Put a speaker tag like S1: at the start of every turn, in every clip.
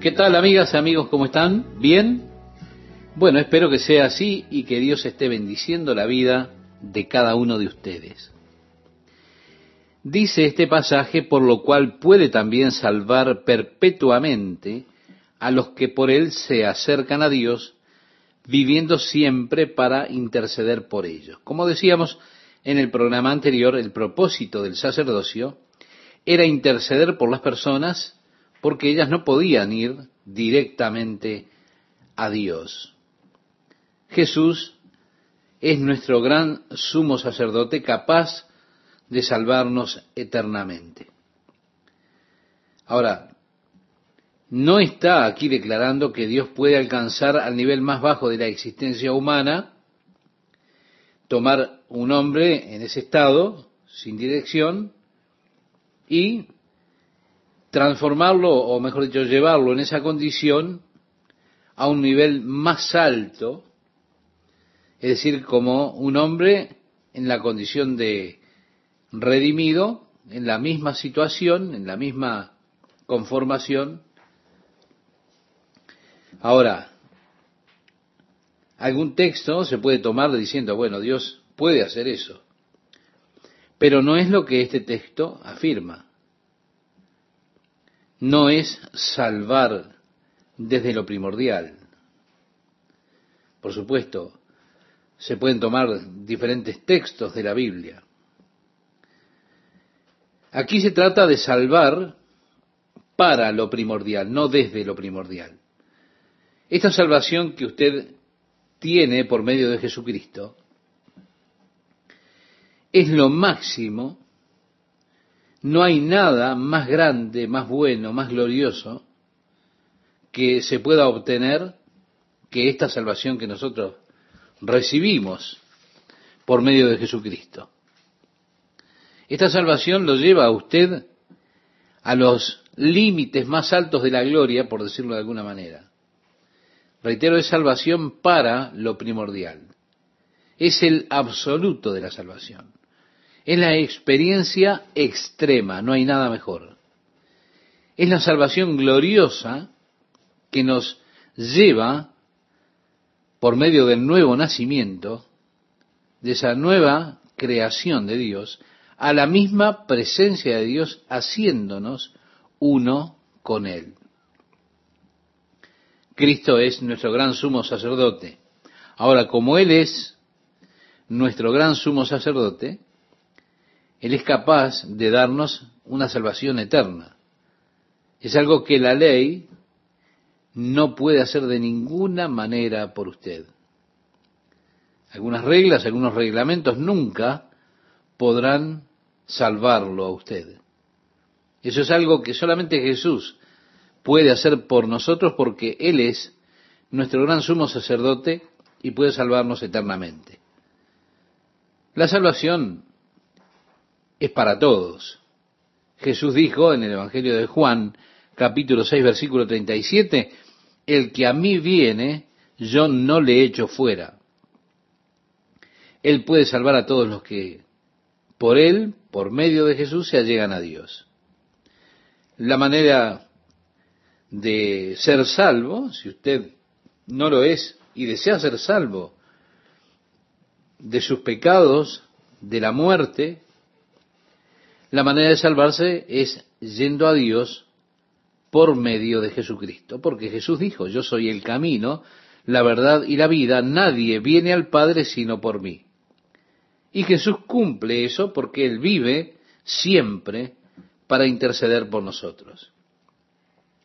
S1: ¿Qué tal amigas y amigos? ¿Cómo están? ¿Bien? Bueno, espero que sea así y que Dios esté bendiciendo la vida de cada uno de ustedes. Dice este pasaje, por lo cual puede también salvar perpetuamente a los que por él se acercan a Dios, viviendo siempre para interceder por ellos. Como decíamos en el programa anterior, el propósito del sacerdocio era interceder por las personas porque ellas no podían ir directamente a Dios. Jesús es nuestro gran sumo sacerdote capaz de salvarnos eternamente. Ahora, no está aquí declarando que Dios puede alcanzar al nivel más bajo de la existencia humana, tomar un hombre en ese estado, sin dirección, y transformarlo, o mejor dicho, llevarlo en esa condición a un nivel más alto, es decir, como un hombre en la condición de redimido, en la misma situación, en la misma conformación. Ahora, algún texto se puede tomar diciendo, bueno, Dios puede hacer eso, pero no es lo que este texto afirma no es salvar desde lo primordial. Por supuesto, se pueden tomar diferentes textos de la Biblia. Aquí se trata de salvar para lo primordial, no desde lo primordial. Esta salvación que usted tiene por medio de Jesucristo es lo máximo no hay nada más grande, más bueno, más glorioso que se pueda obtener que esta salvación que nosotros recibimos por medio de Jesucristo. Esta salvación lo lleva a usted a los límites más altos de la gloria, por decirlo de alguna manera. Reitero, es salvación para lo primordial. Es el absoluto de la salvación. Es la experiencia extrema, no hay nada mejor. Es la salvación gloriosa que nos lleva, por medio del nuevo nacimiento, de esa nueva creación de Dios, a la misma presencia de Dios, haciéndonos uno con Él. Cristo es nuestro gran sumo sacerdote. Ahora, como Él es nuestro gran sumo sacerdote, él es capaz de darnos una salvación eterna. Es algo que la ley no puede hacer de ninguna manera por usted. Algunas reglas, algunos reglamentos nunca podrán salvarlo a usted. Eso es algo que solamente Jesús puede hacer por nosotros porque Él es nuestro gran sumo sacerdote y puede salvarnos eternamente. La salvación es para todos. Jesús dijo en el Evangelio de Juan, capítulo 6, versículo 37, el que a mí viene, yo no le echo fuera. Él puede salvar a todos los que por Él, por medio de Jesús, se allegan a Dios. La manera de ser salvo, si usted no lo es y desea ser salvo de sus pecados, de la muerte, la manera de salvarse es yendo a Dios por medio de Jesucristo, porque Jesús dijo, yo soy el camino, la verdad y la vida, nadie viene al Padre sino por mí. Y Jesús cumple eso porque Él vive siempre para interceder por nosotros.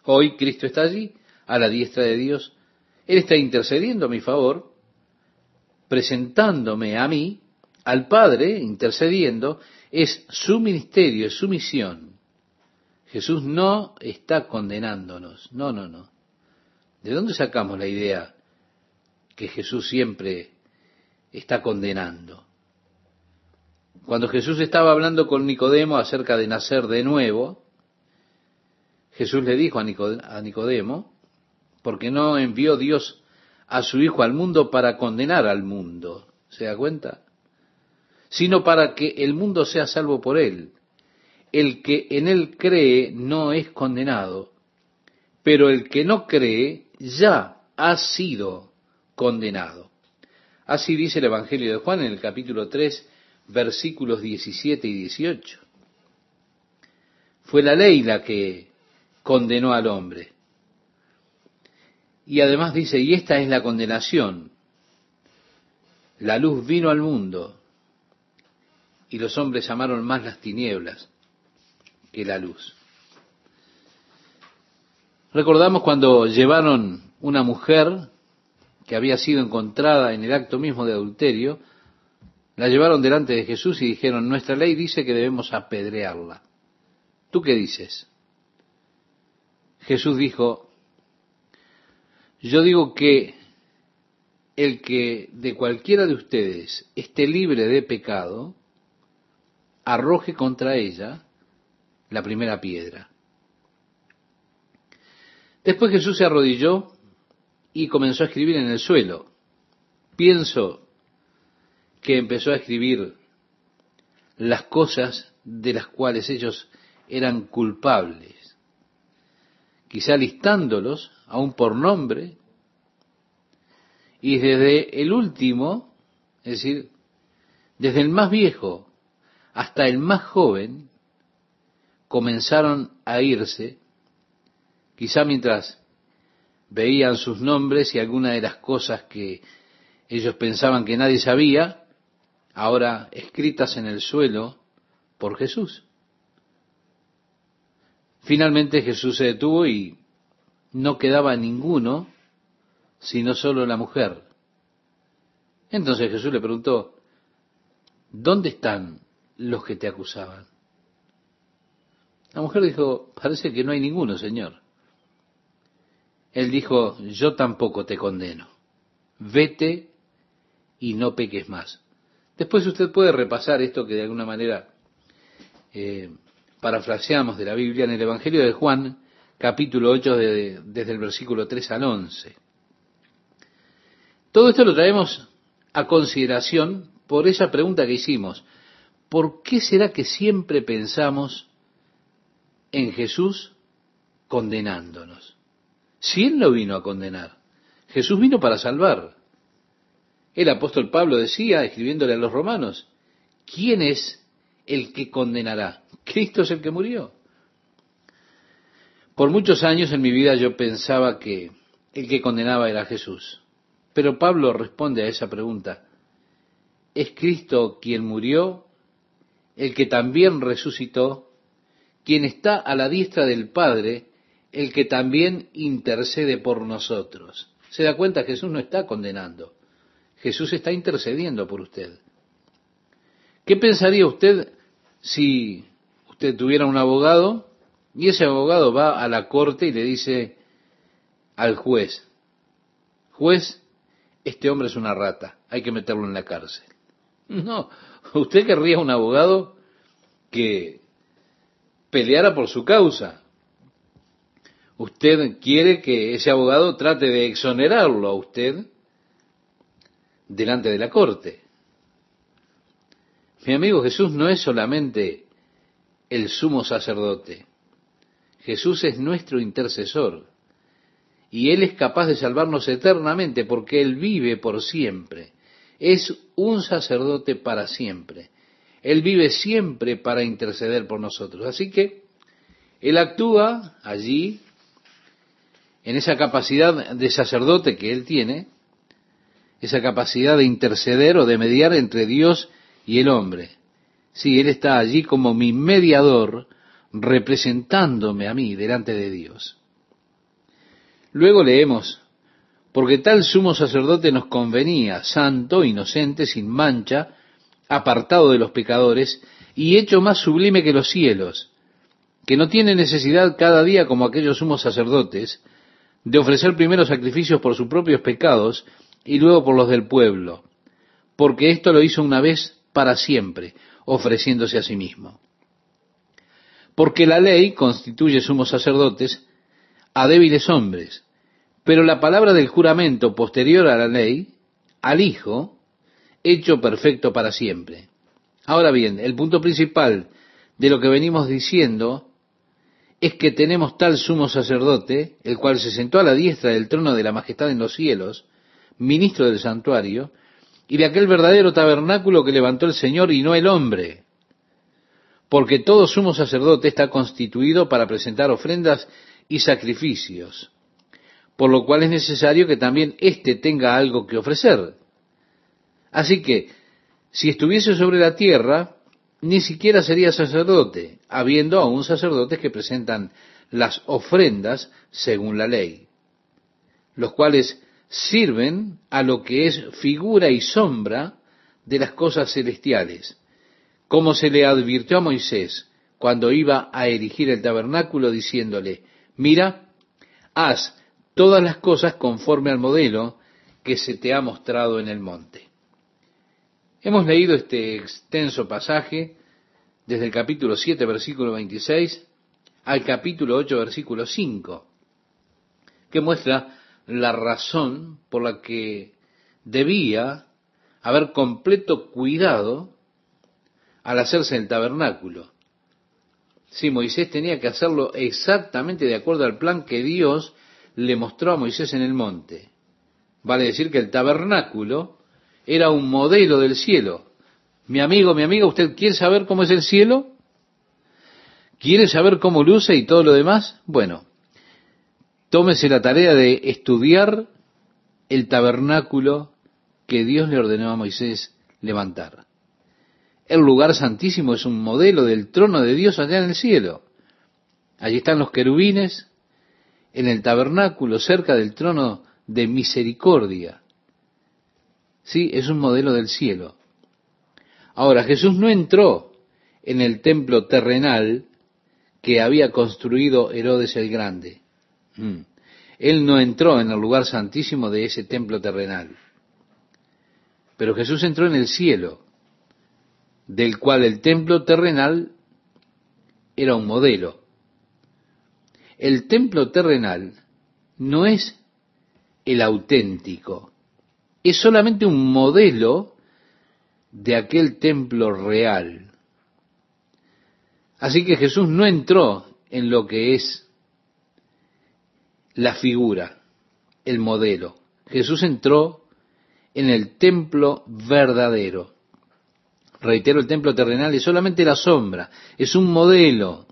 S1: Hoy Cristo está allí, a la diestra de Dios. Él está intercediendo a mi favor, presentándome a mí, al Padre, intercediendo, es su ministerio, es su misión. Jesús no está condenándonos, no, no, no. ¿De dónde sacamos la idea que Jesús siempre está condenando? Cuando Jesús estaba hablando con Nicodemo acerca de nacer de nuevo, Jesús le dijo a Nicodemo, porque no envió Dios a su Hijo al mundo para condenar al mundo. ¿Se da cuenta? Sino para que el mundo sea salvo por él. El que en él cree no es condenado, pero el que no cree ya ha sido condenado. Así dice el Evangelio de Juan en el capítulo 3, versículos 17 y 18. Fue la ley la que condenó al hombre. Y además dice, y esta es la condenación. La luz vino al mundo y los hombres amaron más las tinieblas que la luz. Recordamos cuando llevaron una mujer que había sido encontrada en el acto mismo de adulterio, la llevaron delante de Jesús y dijeron, nuestra ley dice que debemos apedrearla. ¿Tú qué dices? Jesús dijo, yo digo que el que de cualquiera de ustedes esté libre de pecado, arroje contra ella la primera piedra. Después Jesús se arrodilló y comenzó a escribir en el suelo. Pienso que empezó a escribir las cosas de las cuales ellos eran culpables, quizá listándolos aún por nombre, y desde el último, es decir, desde el más viejo hasta el más joven, comenzaron a irse, quizá mientras veían sus nombres y algunas de las cosas que ellos pensaban que nadie sabía, ahora escritas en el suelo por Jesús. Finalmente Jesús se detuvo y no quedaba ninguno, sino solo la mujer. Entonces Jesús le preguntó, ¿dónde están los que te acusaban? La mujer dijo, parece que no hay ninguno, Señor. Él dijo, yo tampoco te condeno. Vete y no peques más. Después usted puede repasar esto que de alguna manera eh, parafraseamos de la Biblia en el Evangelio de Juan, capítulo 8, desde el versículo 3 al 11. Todo esto lo traemos a consideración por esa pregunta que hicimos. ¿Por qué será que siempre pensamos en Jesús condenándonos? Si Él no vino a condenar, Jesús vino para salvar. El apóstol Pablo decía, escribiéndole a los romanos, ¿quién es el que condenará? Cristo es el que murió. Por muchos años en mi vida yo pensaba que el que condenaba era Jesús. Pero Pablo responde a esa pregunta. ¿Es Cristo quien murió, el que también resucitó, quien está a la diestra del Padre el que también intercede por nosotros. ¿Se da cuenta? Jesús no está condenando. Jesús está intercediendo por usted. ¿Qué pensaría usted si usted tuviera un abogado y ese abogado va a la corte y le dice al juez, juez, este hombre es una rata, hay que meterlo en la cárcel? No, usted querría un abogado que peleara por su causa, usted quiere que ese abogado trate de exonerarlo a usted delante de la corte. Mi amigo Jesús no es solamente el sumo sacerdote. Jesús es nuestro intercesor. Y Él es capaz de salvarnos eternamente porque Él vive por siempre. Es un sacerdote para siempre. Él vive siempre para interceder por nosotros. Así que Él actúa allí en esa capacidad de sacerdote que él tiene, esa capacidad de interceder o de mediar entre Dios y el hombre. Sí, él está allí como mi mediador, representándome a mí delante de Dios. Luego leemos, porque tal sumo sacerdote nos convenía, santo, inocente, sin mancha, apartado de los pecadores, y hecho más sublime que los cielos, que no tiene necesidad cada día como aquellos sumos sacerdotes, de ofrecer primero sacrificios por sus propios pecados y luego por los del pueblo, porque esto lo hizo una vez para siempre, ofreciéndose a sí mismo. Porque la ley constituye sumos sacerdotes a débiles hombres, pero la palabra del juramento posterior a la ley, al Hijo, hecho perfecto para siempre. Ahora bien, el punto principal de lo que venimos diciendo es que tenemos tal sumo sacerdote, el cual se sentó a la diestra del trono de la majestad en los cielos, ministro del santuario, y de aquel verdadero tabernáculo que levantó el Señor y no el hombre. Porque todo sumo sacerdote está constituido para presentar ofrendas y sacrificios, por lo cual es necesario que también éste tenga algo que ofrecer. Así que, si estuviese sobre la tierra, ni siquiera sería sacerdote, habiendo aún sacerdotes que presentan las ofrendas según la ley, los cuales sirven a lo que es figura y sombra de las cosas celestiales, como se le advirtió a Moisés cuando iba a erigir el tabernáculo diciéndole, mira, haz todas las cosas conforme al modelo que se te ha mostrado en el monte. Hemos leído este extenso pasaje desde el capítulo 7, versículo 26, al capítulo 8, versículo 5, que muestra la razón por la que debía haber completo cuidado al hacerse el tabernáculo. Sí, Moisés tenía que hacerlo exactamente de acuerdo al plan que Dios le mostró a Moisés en el monte. Vale decir que el tabernáculo era un modelo del cielo. Mi amigo, mi amiga, ¿usted quiere saber cómo es el cielo? ¿Quiere saber cómo luce y todo lo demás? Bueno, tómese la tarea de estudiar el tabernáculo que Dios le ordenó a Moisés levantar. El lugar santísimo es un modelo del trono de Dios allá en el cielo. Allí están los querubines en el tabernáculo cerca del trono de misericordia. Sí, es un modelo del cielo. Ahora, Jesús no entró en el templo terrenal que había construido Herodes el Grande. Mm. Él no entró en el lugar santísimo de ese templo terrenal. Pero Jesús entró en el cielo, del cual el templo terrenal era un modelo. El templo terrenal no es el auténtico, es solamente un modelo de aquel templo real. Así que Jesús no entró en lo que es la figura, el modelo. Jesús entró en el templo verdadero. Reitero, el templo terrenal es solamente la sombra, es un modelo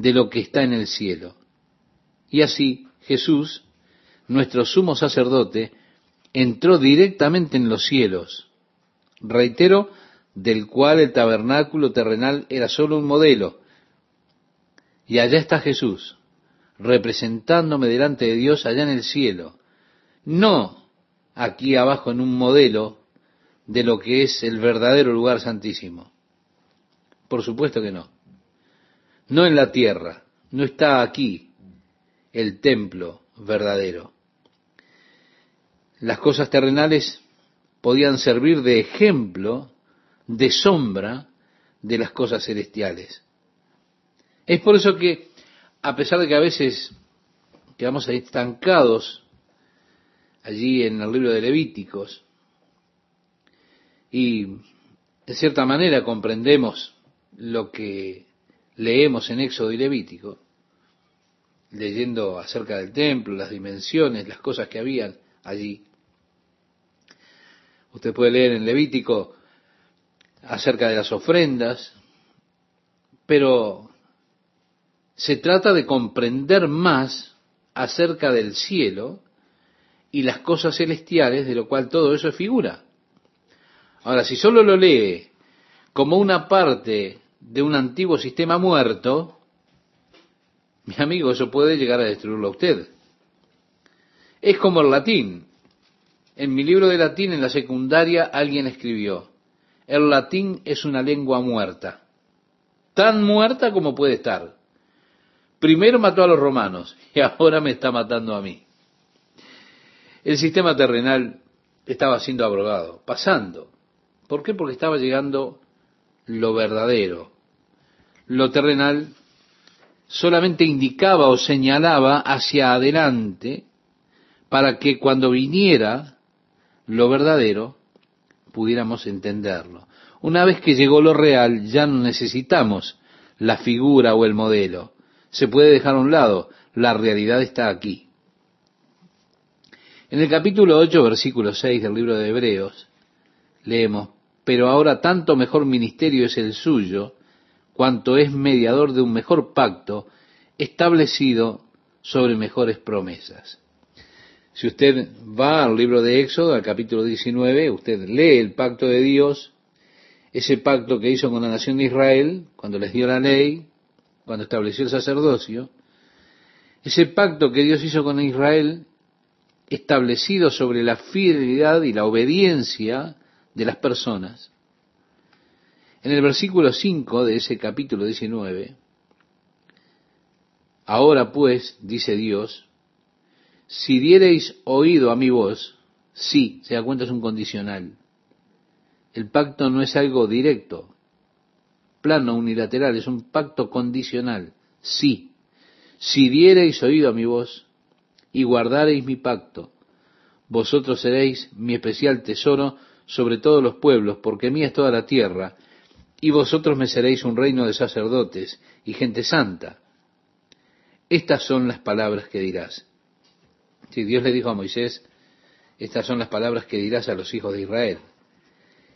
S1: de lo que está en el cielo. Y así Jesús, nuestro sumo sacerdote, entró directamente en los cielos. Reitero, del cual el tabernáculo terrenal era solo un modelo. Y allá está Jesús, representándome delante de Dios allá en el cielo, no aquí abajo en un modelo de lo que es el verdadero lugar santísimo. Por supuesto que no. No en la tierra, no está aquí el templo verdadero. Las cosas terrenales podían servir de ejemplo, de sombra de las cosas celestiales. Es por eso que a pesar de que a veces quedamos estancados allí en el libro de Levíticos y de cierta manera comprendemos lo que leemos en Éxodo y Levítico, leyendo acerca del templo, las dimensiones, las cosas que habían allí. Usted puede leer en Levítico acerca de las ofrendas, pero se trata de comprender más acerca del cielo y las cosas celestiales, de lo cual todo eso es figura. Ahora, si solo lo lee como una parte de un antiguo sistema muerto, mi amigo, eso puede llegar a destruirlo a usted. Es como el latín. En mi libro de latín en la secundaria alguien escribió, el latín es una lengua muerta, tan muerta como puede estar. Primero mató a los romanos y ahora me está matando a mí. El sistema terrenal estaba siendo abrogado, pasando. ¿Por qué? Porque estaba llegando lo verdadero. Lo terrenal solamente indicaba o señalaba hacia adelante para que cuando viniera lo verdadero pudiéramos entenderlo. Una vez que llegó lo real ya no necesitamos la figura o el modelo se puede dejar a un lado. La realidad está aquí. En el capítulo 8, versículo 6 del libro de Hebreos, leemos, pero ahora tanto mejor ministerio es el suyo, cuanto es mediador de un mejor pacto establecido sobre mejores promesas. Si usted va al libro de Éxodo, al capítulo 19, usted lee el pacto de Dios, ese pacto que hizo con la nación de Israel, cuando les dio la ley, cuando estableció el sacerdocio, ese pacto que Dios hizo con Israel, establecido sobre la fidelidad y la obediencia de las personas. En el versículo 5 de ese capítulo 19, ahora pues, dice Dios, si diereis oído a mi voz, sí, se da cuenta, es un condicional. El pacto no es algo directo, plano, unilateral, es un pacto condicional. Sí, si diereis oído a mi voz y guardareis mi pacto, vosotros seréis mi especial tesoro sobre todos los pueblos, porque mía es toda la tierra, y vosotros me seréis un reino de sacerdotes y gente santa. Estas son las palabras que dirás. Si Dios le dijo a Moisés, estas son las palabras que dirás a los hijos de Israel.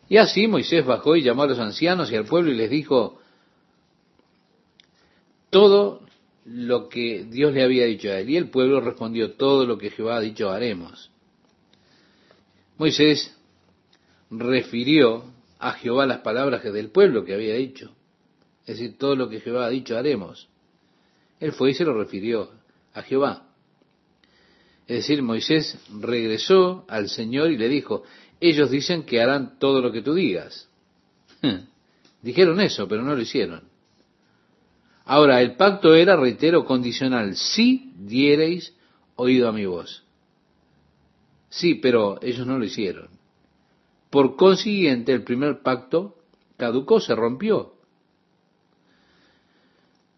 S1: Y así Moisés bajó y llamó a los ancianos y al pueblo y les dijo todo lo que Dios le había dicho a él. Y el pueblo respondió, todo lo que Jehová ha dicho haremos. Moisés refirió a Jehová las palabras del pueblo que había dicho. Es decir, todo lo que Jehová ha dicho haremos. Él fue y se lo refirió a Jehová. Es decir, Moisés regresó al Señor y le dijo, ellos dicen que harán todo lo que tú digas. Dijeron eso, pero no lo hicieron. Ahora, el pacto era, reitero, condicional. Si diereis oído a mi voz. Sí, pero ellos no lo hicieron. Por consiguiente, el primer pacto caducó, se rompió.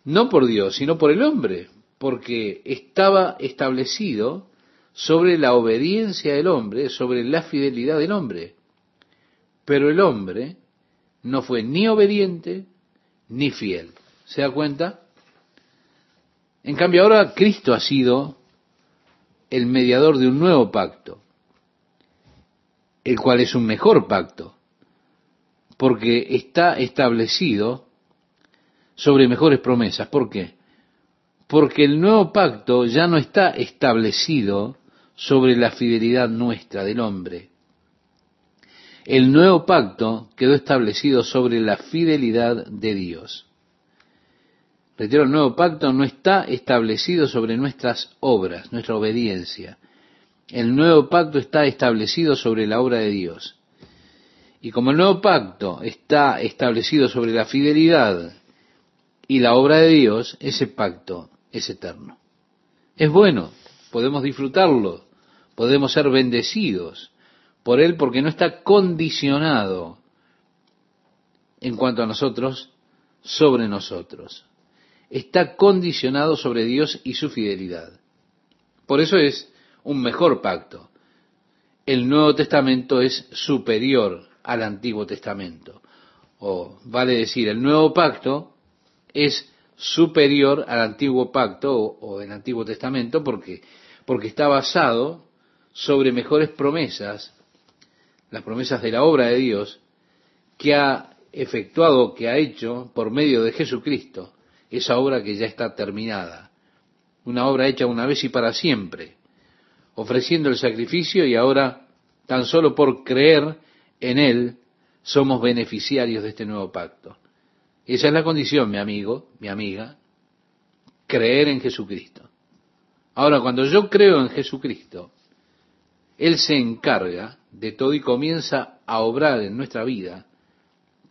S1: No por Dios, sino por el hombre, porque estaba establecido sobre la obediencia del hombre, sobre la fidelidad del hombre. Pero el hombre no fue ni obediente ni fiel. ¿Se da cuenta? En cambio ahora Cristo ha sido el mediador de un nuevo pacto, el cual es un mejor pacto, porque está establecido sobre mejores promesas. ¿Por qué? Porque el nuevo pacto ya no está establecido sobre la fidelidad nuestra del hombre. El nuevo pacto quedó establecido sobre la fidelidad de Dios. Reitero, el nuevo pacto no está establecido sobre nuestras obras, nuestra obediencia. El nuevo pacto está establecido sobre la obra de Dios. Y como el nuevo pacto está establecido sobre la fidelidad y la obra de Dios, ese pacto es eterno. Es bueno, podemos disfrutarlo, podemos ser bendecidos por Él porque no está condicionado en cuanto a nosotros sobre nosotros. Está condicionado sobre Dios y su fidelidad. Por eso es un mejor pacto. El Nuevo Testamento es superior al Antiguo Testamento. O vale decir, el Nuevo Pacto es superior al Antiguo Pacto o, o el Antiguo Testamento porque, porque está basado sobre mejores promesas, las promesas de la obra de Dios, que ha efectuado, que ha hecho por medio de Jesucristo, esa obra que ya está terminada, una obra hecha una vez y para siempre, ofreciendo el sacrificio y ahora, tan solo por creer en Él, somos beneficiarios de este nuevo pacto. Esa es la condición, mi amigo, mi amiga, creer en Jesucristo. Ahora, cuando yo creo en Jesucristo, él se encarga de todo y comienza a obrar en nuestra vida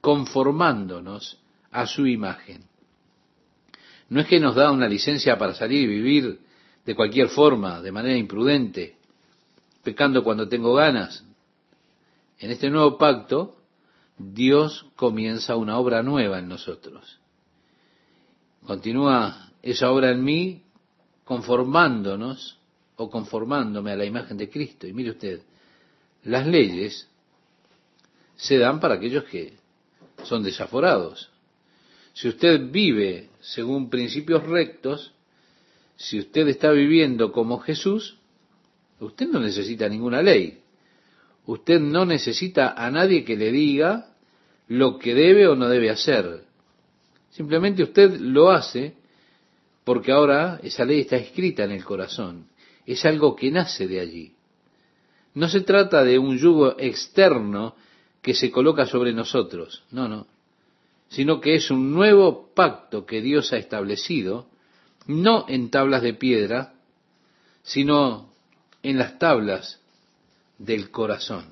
S1: conformándonos a su imagen. No es que nos da una licencia para salir y vivir de cualquier forma, de manera imprudente, pecando cuando tengo ganas. En este nuevo pacto, Dios comienza una obra nueva en nosotros. Continúa esa obra en mí conformándonos o conformándome a la imagen de Cristo. Y mire usted, las leyes se dan para aquellos que son desaforados. Si usted vive según principios rectos, si usted está viviendo como Jesús, usted no necesita ninguna ley. Usted no necesita a nadie que le diga lo que debe o no debe hacer. Simplemente usted lo hace porque ahora esa ley está escrita en el corazón. Es algo que nace de allí. No se trata de un yugo externo que se coloca sobre nosotros, no, no, sino que es un nuevo pacto que Dios ha establecido, no en tablas de piedra, sino en las tablas del corazón.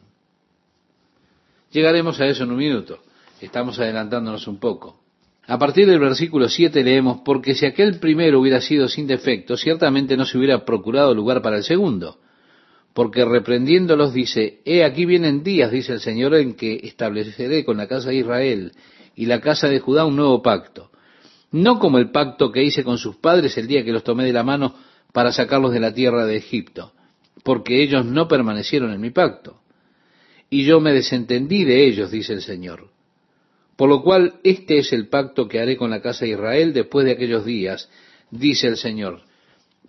S1: Llegaremos a eso en un minuto, estamos adelantándonos un poco. A partir del versículo 7 leemos, porque si aquel primero hubiera sido sin defecto, ciertamente no se hubiera procurado lugar para el segundo, porque reprendiéndolos dice, he aquí vienen días, dice el Señor, en que estableceré con la casa de Israel y la casa de Judá un nuevo pacto, no como el pacto que hice con sus padres el día que los tomé de la mano para sacarlos de la tierra de Egipto, porque ellos no permanecieron en mi pacto, y yo me desentendí de ellos, dice el Señor. Por lo cual este es el pacto que haré con la casa de Israel después de aquellos días, dice el Señor.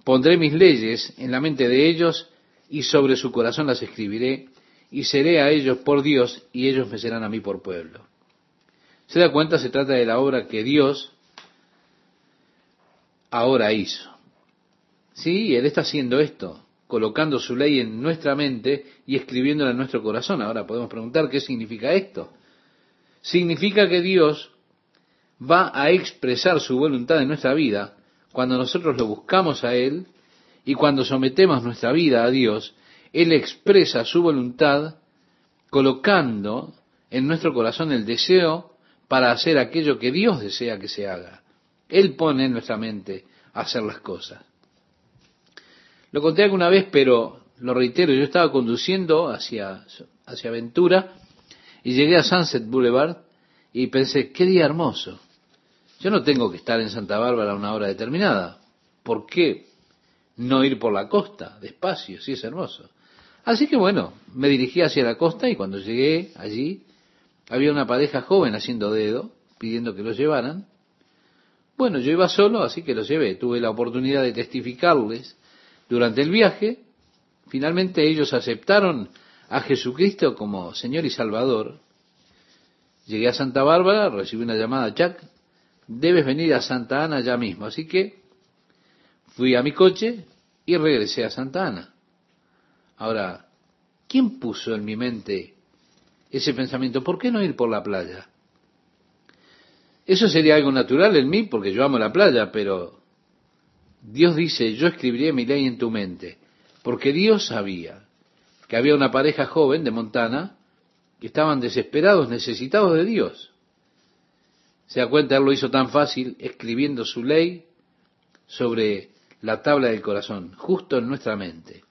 S1: Pondré mis leyes en la mente de ellos y sobre su corazón las escribiré y seré a ellos por Dios y ellos me serán a mí por pueblo. ¿Se da cuenta? Se trata de la obra que Dios ahora hizo. Sí, Él está haciendo esto, colocando su ley en nuestra mente y escribiéndola en nuestro corazón. Ahora podemos preguntar qué significa esto. Significa que Dios va a expresar su voluntad en nuestra vida cuando nosotros lo buscamos a Él y cuando sometemos nuestra vida a Dios, Él expresa su voluntad colocando en nuestro corazón el deseo para hacer aquello que Dios desea que se haga. Él pone en nuestra mente hacer las cosas. Lo conté alguna vez, pero lo reitero, yo estaba conduciendo hacia, hacia Ventura y llegué a Sunset Boulevard y pensé, qué día hermoso. Yo no tengo que estar en Santa Bárbara a una hora determinada. ¿Por qué no ir por la costa, despacio, si es hermoso? Así que bueno, me dirigí hacia la costa y cuando llegué allí había una pareja joven haciendo dedo, pidiendo que los llevaran. Bueno, yo iba solo, así que los llevé. Tuve la oportunidad de testificarles durante el viaje. Finalmente ellos aceptaron a Jesucristo como Señor y Salvador, llegué a Santa Bárbara, recibí una llamada, Jack, debes venir a Santa Ana ya mismo. Así que fui a mi coche y regresé a Santa Ana. Ahora, ¿quién puso en mi mente ese pensamiento? ¿Por qué no ir por la playa? Eso sería algo natural en mí porque yo amo la playa, pero Dios dice, yo escribiré mi ley en tu mente, porque Dios sabía que había una pareja joven de Montana que estaban desesperados, necesitados de Dios. Se da cuenta, él lo hizo tan fácil escribiendo su ley sobre la tabla del corazón, justo en nuestra mente.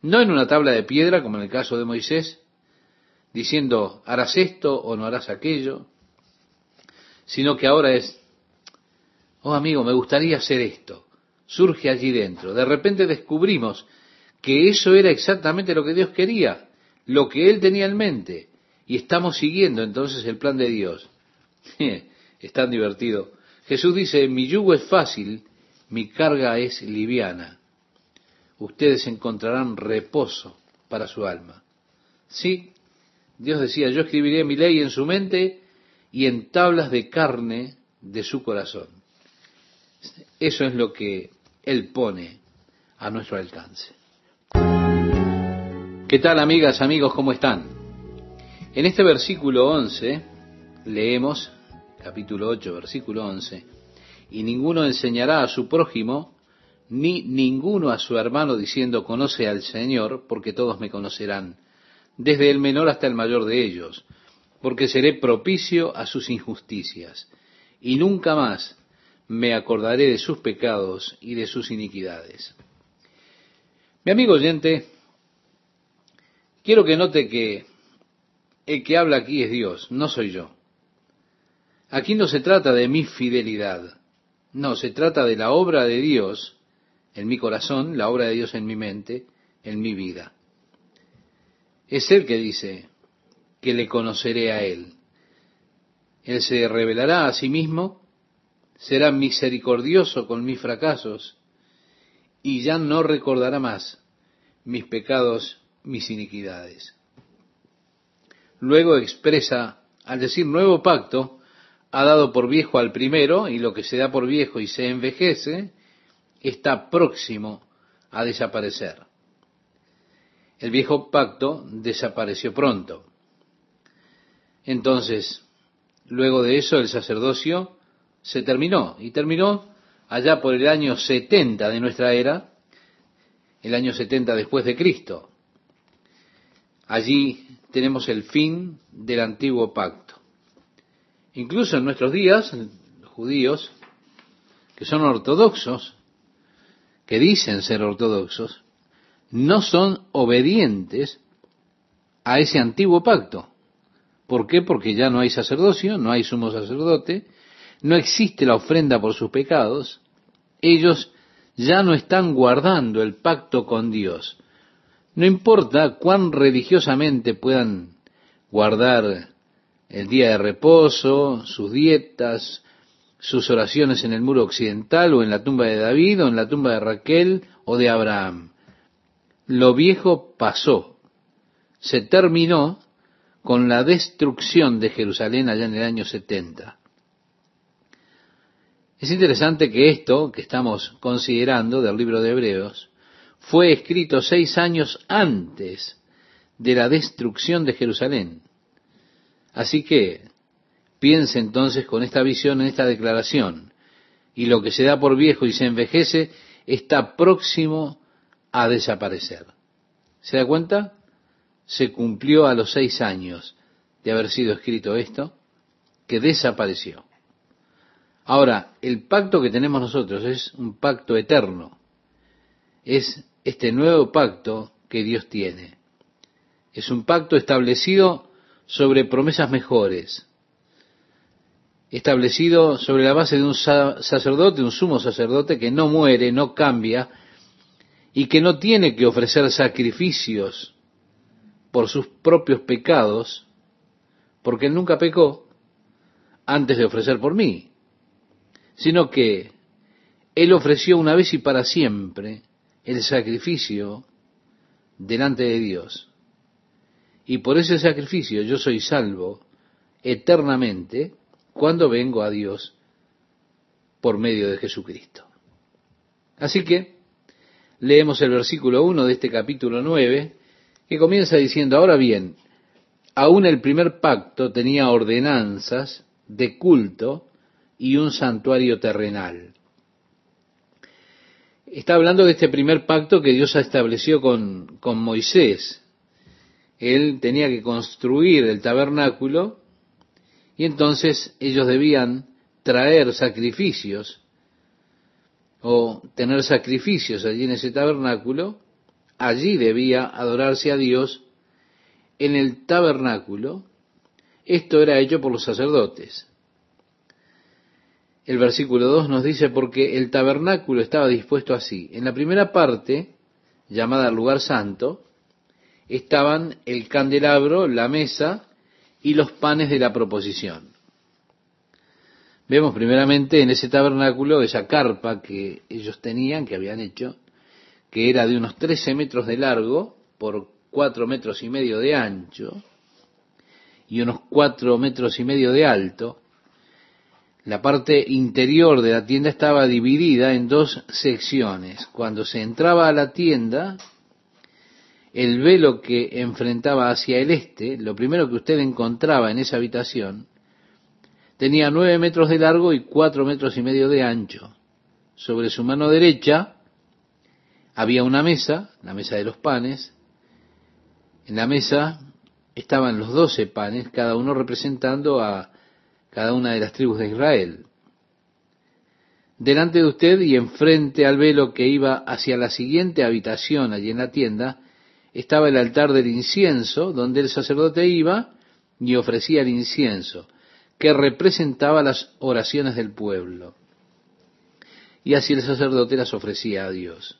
S1: No en una tabla de piedra, como en el caso de Moisés, diciendo, harás esto o no harás aquello, sino que ahora es, oh amigo, me gustaría hacer esto. Surge allí dentro. De repente descubrimos que eso era exactamente lo que Dios quería, lo que Él tenía en mente. Y estamos siguiendo entonces el plan de Dios. es tan divertido. Jesús dice, mi yugo es fácil, mi carga es liviana. Ustedes encontrarán reposo para su alma. Sí, Dios decía, yo escribiré mi ley en su mente y en tablas de carne de su corazón. Eso es lo que Él pone a nuestro alcance. ¿Qué tal amigas, amigos? ¿Cómo están? En este versículo 11 leemos, capítulo 8, versículo 11, y ninguno enseñará a su prójimo, ni ninguno a su hermano diciendo, conoce al Señor, porque todos me conocerán, desde el menor hasta el mayor de ellos, porque seré propicio a sus injusticias, y nunca más me acordaré de sus pecados y de sus iniquidades. Mi amigo oyente, Quiero que note que el que habla aquí es Dios, no soy yo. Aquí no se trata de mi fidelidad, no, se trata de la obra de Dios en mi corazón, la obra de Dios en mi mente, en mi vida. Es Él que dice que le conoceré a Él. Él se revelará a sí mismo será misericordioso con mis fracasos y ya no recordará más mis pecados, mis iniquidades. Luego expresa, al decir nuevo pacto, ha dado por viejo al primero, y lo que se da por viejo y se envejece, está próximo a desaparecer. El viejo pacto desapareció pronto. Entonces, luego de eso, el sacerdocio se terminó, y terminó allá por el año 70 de nuestra era, el año 70 después de Cristo. Allí tenemos el fin del antiguo pacto. Incluso en nuestros días, judíos, que son ortodoxos, que dicen ser ortodoxos, no son obedientes a ese antiguo pacto. ¿Por qué? Porque ya no hay sacerdocio, no hay sumo sacerdote, no existe la ofrenda por sus pecados, ellos ya no están guardando el pacto con Dios. No importa cuán religiosamente puedan guardar el día de reposo, sus dietas, sus oraciones en el muro occidental o en la tumba de David o en la tumba de Raquel o de Abraham. Lo viejo pasó, se terminó con la destrucción de Jerusalén allá en el año 70. Es interesante que esto que estamos considerando del libro de Hebreos fue escrito seis años antes de la destrucción de Jerusalén. Así que piense entonces con esta visión en esta declaración, y lo que se da por viejo y se envejece está próximo a desaparecer. ¿Se da cuenta? Se cumplió a los seis años de haber sido escrito esto, que desapareció. Ahora, el pacto que tenemos nosotros es un pacto eterno. Es este nuevo pacto que Dios tiene. Es un pacto establecido sobre promesas mejores, establecido sobre la base de un sacerdote, un sumo sacerdote que no muere, no cambia y que no tiene que ofrecer sacrificios por sus propios pecados, porque él nunca pecó antes de ofrecer por mí sino que Él ofreció una vez y para siempre el sacrificio delante de Dios. Y por ese sacrificio yo soy salvo eternamente cuando vengo a Dios por medio de Jesucristo. Así que leemos el versículo 1 de este capítulo 9, que comienza diciendo, ahora bien, aún el primer pacto tenía ordenanzas de culto y un santuario terrenal. Está hablando de este primer pacto que Dios estableció con, con Moisés. Él tenía que construir el tabernáculo y entonces ellos debían traer sacrificios o tener sacrificios allí en ese tabernáculo. Allí debía adorarse a Dios en el tabernáculo. Esto era hecho por los sacerdotes. El versículo 2 nos dice, porque el tabernáculo estaba dispuesto así. En la primera parte, llamada lugar santo, estaban el candelabro, la mesa y los panes de la proposición. Vemos primeramente en ese tabernáculo esa carpa que ellos tenían, que habían hecho, que era de unos 13 metros de largo por 4 metros y medio de ancho y unos 4 metros y medio de alto, la parte interior de la tienda estaba dividida en dos secciones. Cuando se entraba a la tienda, el velo que enfrentaba hacia el este, lo primero que usted encontraba en esa habitación, tenía nueve metros de largo y cuatro metros y medio de ancho. Sobre su mano derecha había una mesa, la mesa de los panes. En la mesa estaban los doce panes, cada uno representando a cada una de las tribus de Israel. Delante de usted y enfrente al velo que iba hacia la siguiente habitación allí en la tienda, estaba el altar del incienso, donde el sacerdote iba y ofrecía el incienso, que representaba las oraciones del pueblo. Y así el sacerdote las ofrecía a Dios.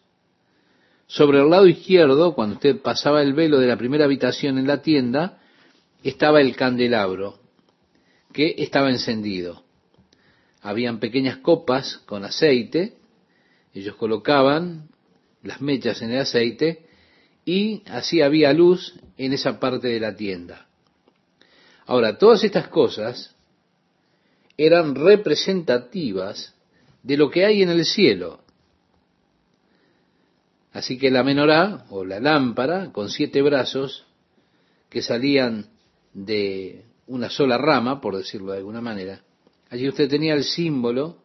S1: Sobre el lado izquierdo, cuando usted pasaba el velo de la primera habitación en la tienda, estaba el candelabro, que estaba encendido. habían pequeñas copas con aceite, ellos colocaban las mechas en el aceite y así había luz en esa parte de la tienda. Ahora, todas estas cosas eran representativas de lo que hay en el cielo. Así que la menorá o la lámpara con siete brazos que salían de una sola rama, por decirlo de alguna manera, allí usted tenía el símbolo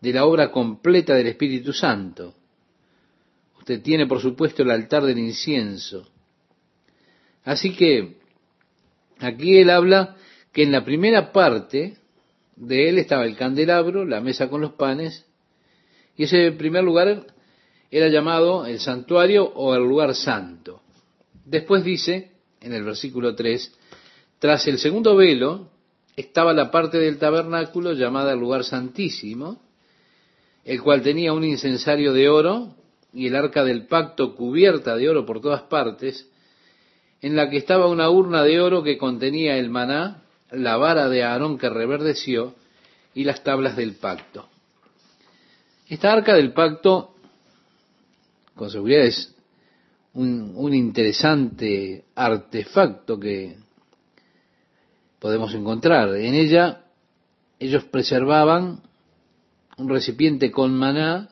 S1: de la obra completa del Espíritu Santo. Usted tiene, por supuesto, el altar del incienso. Así que aquí él habla que en la primera parte de él estaba el candelabro, la mesa con los panes, y ese primer lugar era llamado el santuario o el lugar santo. Después dice, en el versículo 3, tras el segundo velo estaba la parte del tabernáculo llamada el lugar santísimo, el cual tenía un incensario de oro y el arca del pacto cubierta de oro por todas partes, en la que estaba una urna de oro que contenía el maná, la vara de Aarón que reverdeció y las tablas del pacto. Esta arca del pacto, con seguridad, es un, un interesante artefacto que podemos encontrar. En ella ellos preservaban un recipiente con maná,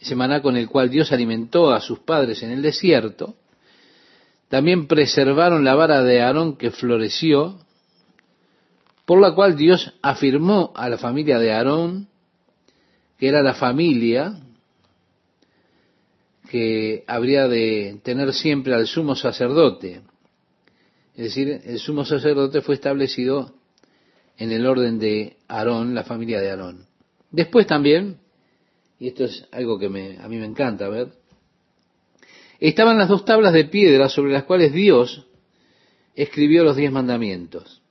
S1: ese maná con el cual Dios alimentó a sus padres en el desierto. También preservaron la vara de Aarón que floreció, por la cual Dios afirmó a la familia de Aarón que era la familia que habría de tener siempre al sumo sacerdote. Es decir, el sumo sacerdote fue establecido en el orden de Aarón, la familia de Aarón. Después también, y esto es algo que me, a mí me encanta ver, estaban las dos tablas de piedra sobre las cuales Dios escribió los diez mandamientos.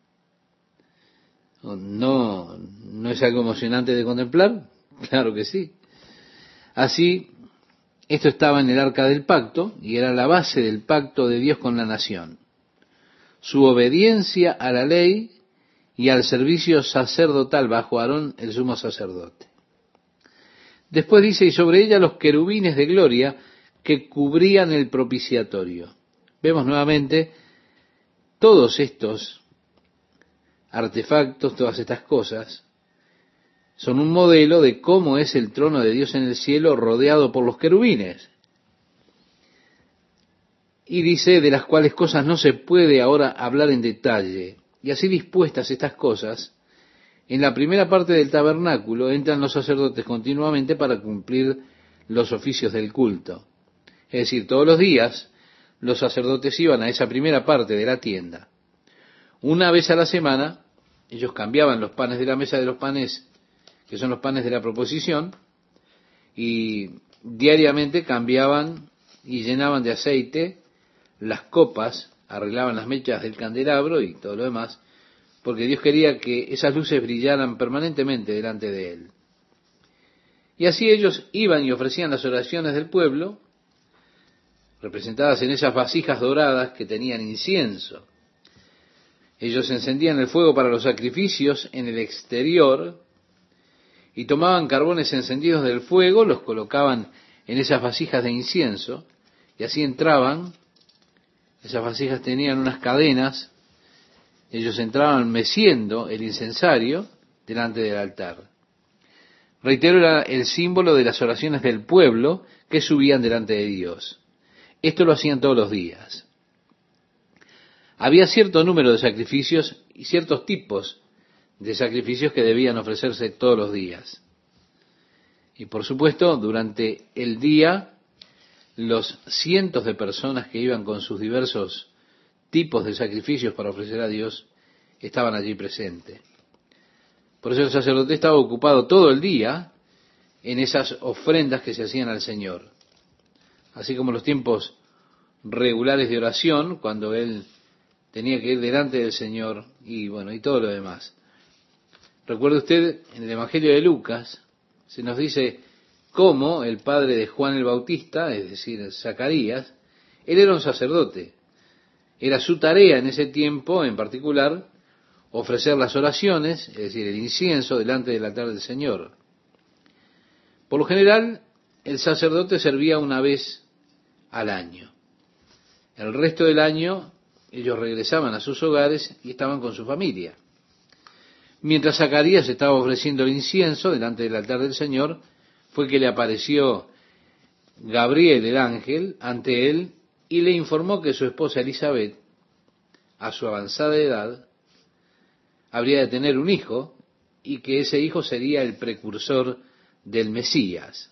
S1: No, no es algo emocionante de contemplar, Claro que sí. Así, esto estaba en el arca del pacto y era la base del pacto de Dios con la nación. Su obediencia a la ley y al servicio sacerdotal bajo Aarón, el sumo sacerdote. Después dice, y sobre ella los querubines de gloria que cubrían el propiciatorio. Vemos nuevamente todos estos artefactos, todas estas cosas, son un modelo de cómo es el trono de Dios en el cielo rodeado por los querubines. Y dice de las cuales cosas no se puede ahora hablar en detalle. Y así dispuestas estas cosas, en la primera parte del tabernáculo entran los sacerdotes continuamente para cumplir los oficios del culto. Es decir, todos los días los sacerdotes iban a esa primera parte de la tienda. Una vez a la semana, ellos cambiaban los panes de la mesa de los panes que son los panes de la proposición, y diariamente cambiaban y llenaban de aceite las copas, arreglaban las mechas del candelabro y todo lo demás, porque Dios quería que esas luces brillaran permanentemente delante de Él. Y así ellos iban y ofrecían las oraciones del pueblo, representadas en esas vasijas doradas que tenían incienso. Ellos encendían el fuego para los sacrificios en el exterior, y tomaban carbones encendidos del fuego, los colocaban en esas vasijas de incienso, y así entraban, esas vasijas tenían unas cadenas, ellos entraban meciendo el incensario delante del altar. Reitero, era el símbolo de las oraciones del pueblo que subían delante de Dios. Esto lo hacían todos los días. Había cierto número de sacrificios y ciertos tipos de sacrificios que debían ofrecerse todos los días. Y por supuesto, durante el día, los cientos de personas que iban con sus diversos tipos de sacrificios para ofrecer a Dios estaban allí presentes. Por eso el sacerdote estaba ocupado todo el día en esas ofrendas que se hacían al Señor. Así como los tiempos regulares de oración, cuando él tenía que ir delante del Señor y bueno, y todo lo demás. Recuerde usted, en el Evangelio de Lucas se nos dice cómo el padre de Juan el Bautista, es decir, Zacarías, él era un sacerdote. Era su tarea en ese tiempo en particular ofrecer las oraciones, es decir, el incienso delante del altar del Señor. Por lo general, el sacerdote servía una vez al año. El resto del año ellos regresaban a sus hogares y estaban con su familia. Mientras Zacarías estaba ofreciendo el incienso delante del altar del Señor, fue que le apareció Gabriel el ángel ante él y le informó que su esposa Elizabeth, a su avanzada edad, habría de tener un hijo y que ese hijo sería el precursor del Mesías.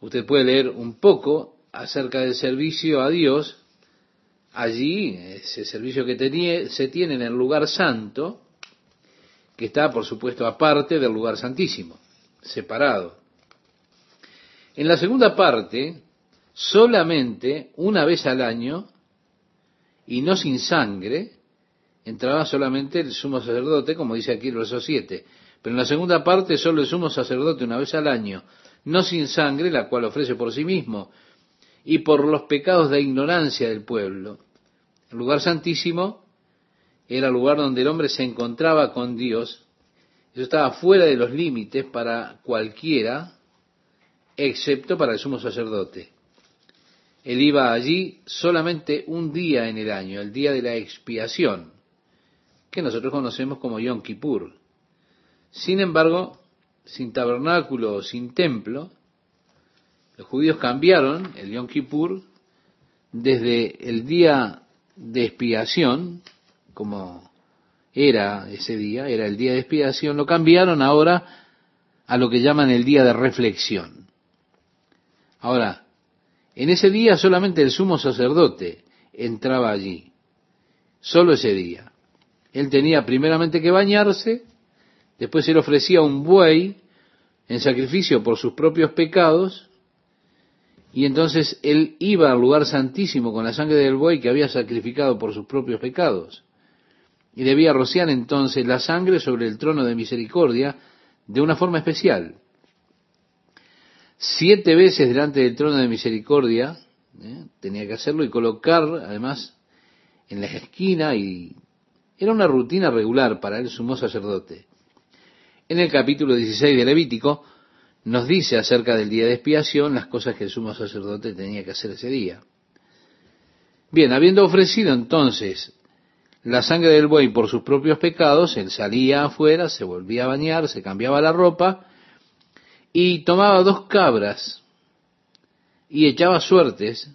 S1: Usted puede leer un poco acerca del servicio a Dios allí, ese servicio que tenía, se tiene en el lugar santo, que está, por supuesto, aparte del lugar santísimo, separado. En la segunda parte, solamente una vez al año, y no sin sangre, entraba solamente el sumo sacerdote, como dice aquí el verso 7. Pero en la segunda parte, solo el sumo sacerdote una vez al año, no sin sangre, la cual ofrece por sí mismo, y por los pecados de ignorancia del pueblo. El lugar santísimo era el lugar donde el hombre se encontraba con Dios. Eso estaba fuera de los límites para cualquiera, excepto para el sumo sacerdote. Él iba allí solamente un día en el año, el día de la expiación, que nosotros conocemos como Yom Kippur. Sin embargo, sin tabernáculo, sin templo, los judíos cambiaron el Yom Kippur desde el día de expiación, como era ese día, era el día de expiación, lo cambiaron ahora a lo que llaman el día de reflexión. Ahora, en ese día solamente el sumo sacerdote entraba allí, solo ese día. Él tenía primeramente que bañarse, después él ofrecía un buey en sacrificio por sus propios pecados, y entonces él iba al lugar santísimo con la sangre del buey que había sacrificado por sus propios pecados. Y debía rociar entonces la sangre sobre el trono de misericordia de una forma especial. Siete veces delante del trono de misericordia ¿eh? tenía que hacerlo y colocar además en la esquina y era una rutina regular para el sumo sacerdote. En el capítulo 16 de Levítico nos dice acerca del día de expiación las cosas que el sumo sacerdote tenía que hacer ese día. Bien, habiendo ofrecido entonces la sangre del buey por sus propios pecados, él salía afuera, se volvía a bañar, se cambiaba la ropa y tomaba dos cabras y echaba suertes,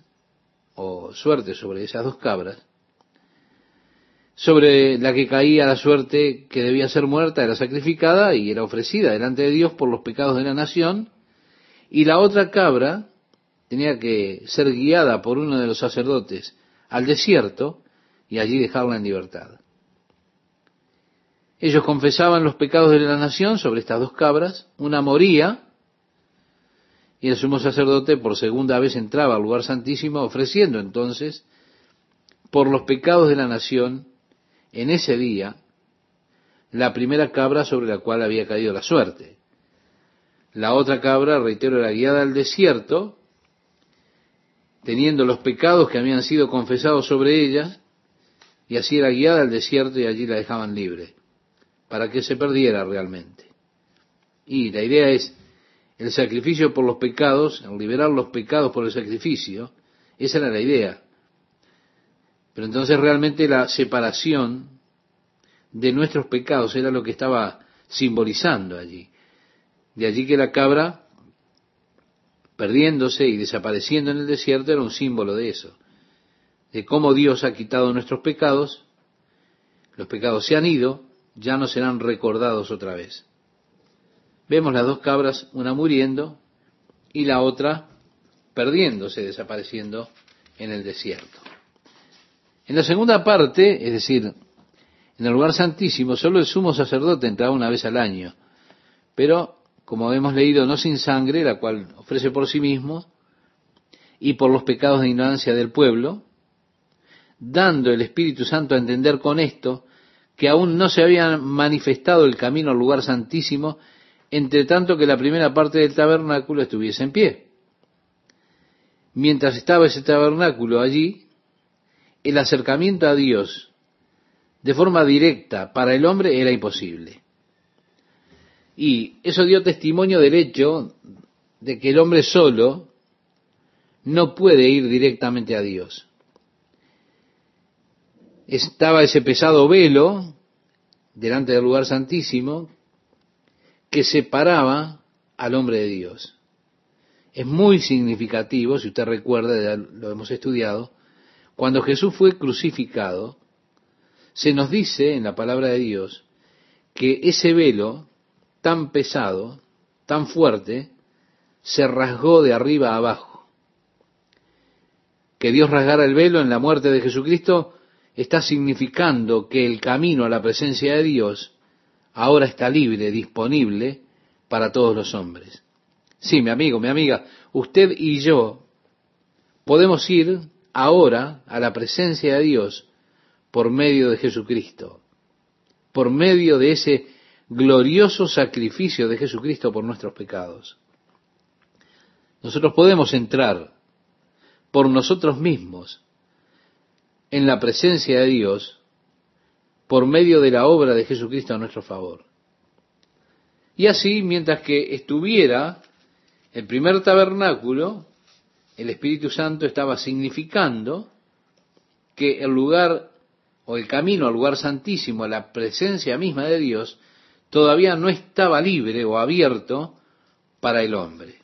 S1: o suertes sobre esas dos cabras, sobre la que caía la suerte que debía ser muerta, era sacrificada y era ofrecida delante de Dios por los pecados de la nación, y la otra cabra tenía que ser guiada por uno de los sacerdotes al desierto y allí dejarla en libertad. Ellos confesaban los pecados de la nación sobre estas dos cabras, una moría, y el sumo sacerdote por segunda vez entraba al lugar santísimo ofreciendo entonces por los pecados de la nación en ese día la primera cabra sobre la cual había caído la suerte. La otra cabra, reitero, era guiada al desierto, teniendo los pecados que habían sido confesados sobre ella, y así era guiada al desierto y allí la dejaban libre, para que se perdiera realmente. Y la idea es el sacrificio por los pecados, el liberar los pecados por el sacrificio, esa era la idea. Pero entonces realmente la separación de nuestros pecados era lo que estaba simbolizando allí. De allí que la cabra, perdiéndose y desapareciendo en el desierto, era un símbolo de eso. De cómo Dios ha quitado nuestros pecados, los pecados se han ido, ya no serán recordados otra vez. Vemos las dos cabras, una muriendo y la otra perdiéndose, desapareciendo en el desierto. En la segunda parte, es decir, en el lugar santísimo, solo el sumo sacerdote entraba una vez al año, pero, como hemos leído, no sin sangre, la cual ofrece por sí mismo, y por los pecados de ignorancia del pueblo, dando el Espíritu Santo a entender con esto que aún no se había manifestado el camino al lugar santísimo, entre tanto que la primera parte del tabernáculo estuviese en pie. Mientras estaba ese tabernáculo allí, el acercamiento a Dios de forma directa para el hombre era imposible. Y eso dio testimonio del hecho de que el hombre solo no puede ir directamente a Dios. Estaba ese pesado velo delante del lugar santísimo que separaba al hombre de Dios. Es muy significativo, si usted recuerda, lo hemos estudiado, cuando Jesús fue crucificado, se nos dice en la palabra de Dios que ese velo tan pesado, tan fuerte, se rasgó de arriba a abajo. Que Dios rasgara el velo en la muerte de Jesucristo está significando que el camino a la presencia de Dios ahora está libre, disponible para todos los hombres. Sí, mi amigo, mi amiga, usted y yo podemos ir ahora a la presencia de Dios por medio de Jesucristo, por medio de ese glorioso sacrificio de Jesucristo por nuestros pecados. Nosotros podemos entrar por nosotros mismos en la presencia de Dios por medio de la obra de Jesucristo a nuestro favor. Y así, mientras que estuviera el primer tabernáculo, el Espíritu Santo estaba significando que el lugar o el camino al lugar santísimo, la presencia misma de Dios, todavía no estaba libre o abierto para el hombre.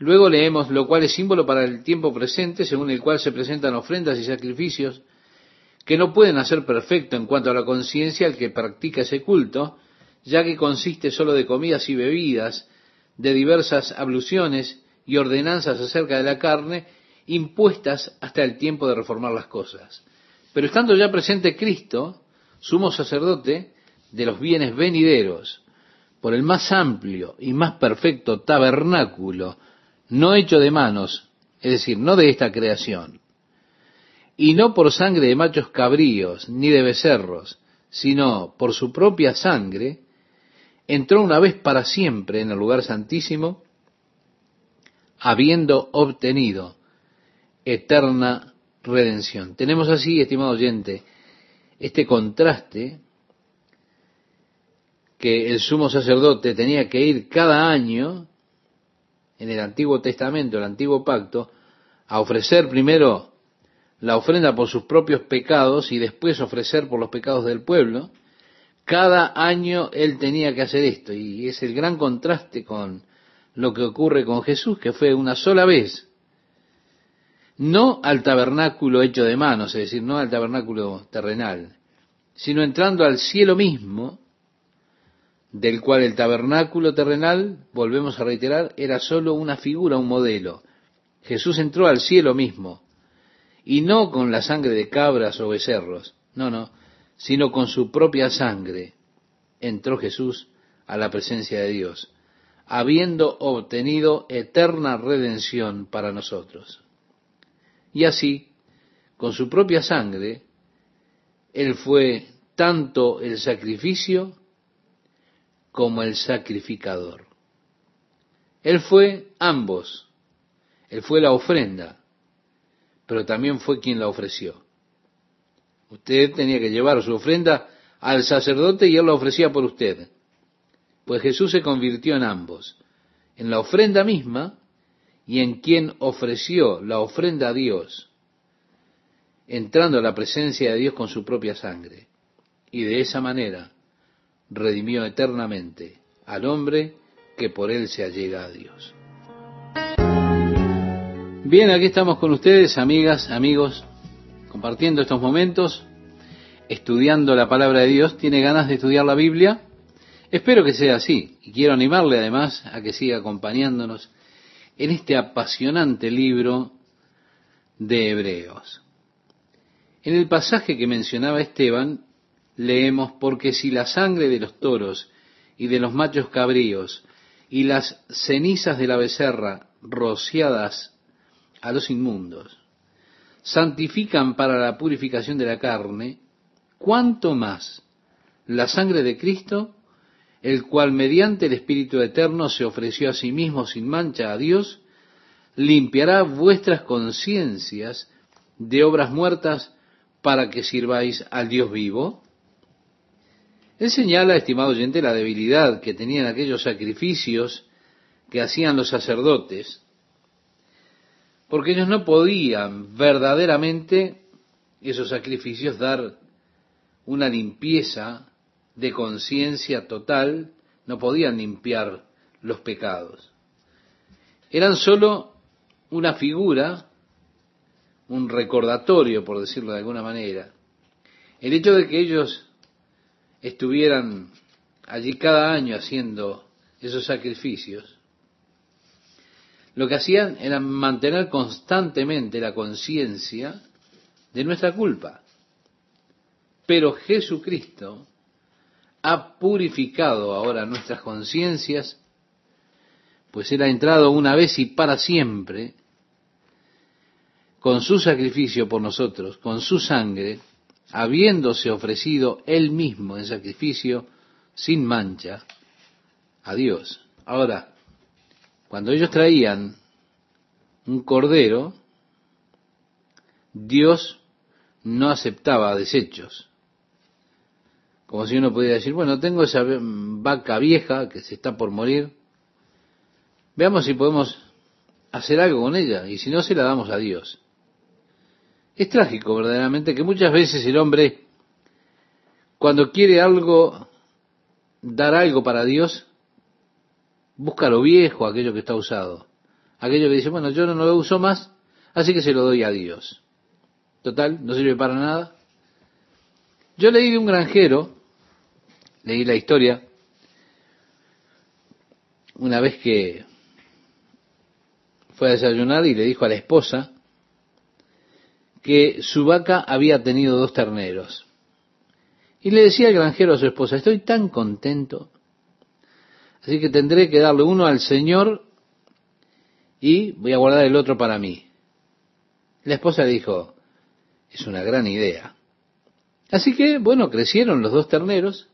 S1: Luego leemos lo cual es símbolo para el tiempo presente, según el cual se presentan ofrendas y sacrificios que no pueden hacer perfecto en cuanto a la conciencia al que practica ese culto, ya que consiste solo de comidas y bebidas, de diversas abluciones y ordenanzas acerca de la carne impuestas hasta el tiempo de reformar las cosas. Pero estando ya presente Cristo, sumo sacerdote de los bienes venideros, por el más amplio y más perfecto tabernáculo, no hecho de manos, es decir, no de esta creación, y no por sangre de machos cabríos ni de becerros, sino por su propia sangre, entró una vez para siempre en el lugar santísimo, habiendo obtenido eterna redención. Tenemos así, estimado oyente, este contraste que el sumo sacerdote tenía que ir cada año en el Antiguo Testamento, el Antiguo Pacto, a ofrecer primero la ofrenda por sus propios pecados y después ofrecer por los pecados del pueblo, cada año él tenía que hacer esto y es el gran contraste con lo que ocurre con Jesús, que fue una sola vez. No al tabernáculo hecho de manos, es decir, no al tabernáculo terrenal, sino entrando al cielo mismo, del cual el tabernáculo terrenal, volvemos a reiterar, era solo una figura, un modelo. Jesús entró al cielo mismo, y no con la sangre de cabras o becerros, no, no, sino con su propia sangre entró Jesús a la presencia de Dios, habiendo obtenido eterna redención para nosotros. Y así, con su propia sangre, Él fue tanto el sacrificio como el sacrificador. Él fue ambos. Él fue la ofrenda, pero también fue quien la ofreció. Usted tenía que llevar su ofrenda al sacerdote y él la ofrecía por usted. Pues Jesús se convirtió en ambos, en la ofrenda misma y en quien ofreció la ofrenda a Dios, entrando a la presencia de Dios con su propia sangre. Y de esa manera redimió eternamente al hombre que por él se allega a Dios. Bien, aquí estamos con ustedes, amigas, amigos, compartiendo estos momentos, estudiando la palabra de Dios, tiene ganas de estudiar la Biblia. Espero que sea así y quiero animarle además a que siga acompañándonos en este apasionante libro de Hebreos. En el pasaje que mencionaba Esteban, leemos, porque si la sangre de los toros y de los machos cabríos y las cenizas de la becerra rociadas a los inmundos santifican para la purificación de la carne, cuánto más la sangre de Cristo, el cual mediante el Espíritu Eterno se ofreció a sí mismo sin mancha a Dios, limpiará vuestras conciencias de obras muertas para que sirváis al Dios vivo? Él señala, estimado oyente, la debilidad que tenían aquellos sacrificios que hacían los sacerdotes, porque ellos no podían verdaderamente esos sacrificios dar una limpieza de conciencia total, no podían limpiar los pecados. Eran sólo una figura, un recordatorio, por decirlo de alguna manera. El hecho de que ellos estuvieran allí cada año haciendo esos sacrificios, lo que hacían era mantener constantemente la conciencia de nuestra culpa. Pero Jesucristo ha purificado ahora nuestras conciencias, pues Él ha entrado una vez y para siempre con su sacrificio por nosotros, con su sangre, habiéndose ofrecido Él mismo en sacrificio sin mancha a Dios. Ahora, cuando ellos traían un cordero, Dios no aceptaba desechos. Como si uno pudiera decir, bueno, tengo esa vaca vieja que se está por morir, veamos si podemos hacer algo con ella, y si no, se la damos a Dios. Es trágico verdaderamente que muchas veces el hombre, cuando quiere algo, dar algo para Dios, busca lo viejo, aquello que está usado. Aquello que dice, bueno, yo no lo uso más, así que se lo doy a Dios. Total, no sirve para nada. Yo leí de un granjero leí la historia una vez que fue a desayunar y le dijo a la esposa que su vaca había tenido dos terneros. Y le decía el granjero a su esposa, estoy tan contento, así que tendré que darle uno al Señor y voy a guardar el otro para mí. La esposa dijo, es una gran idea. Así que, bueno, crecieron los dos terneros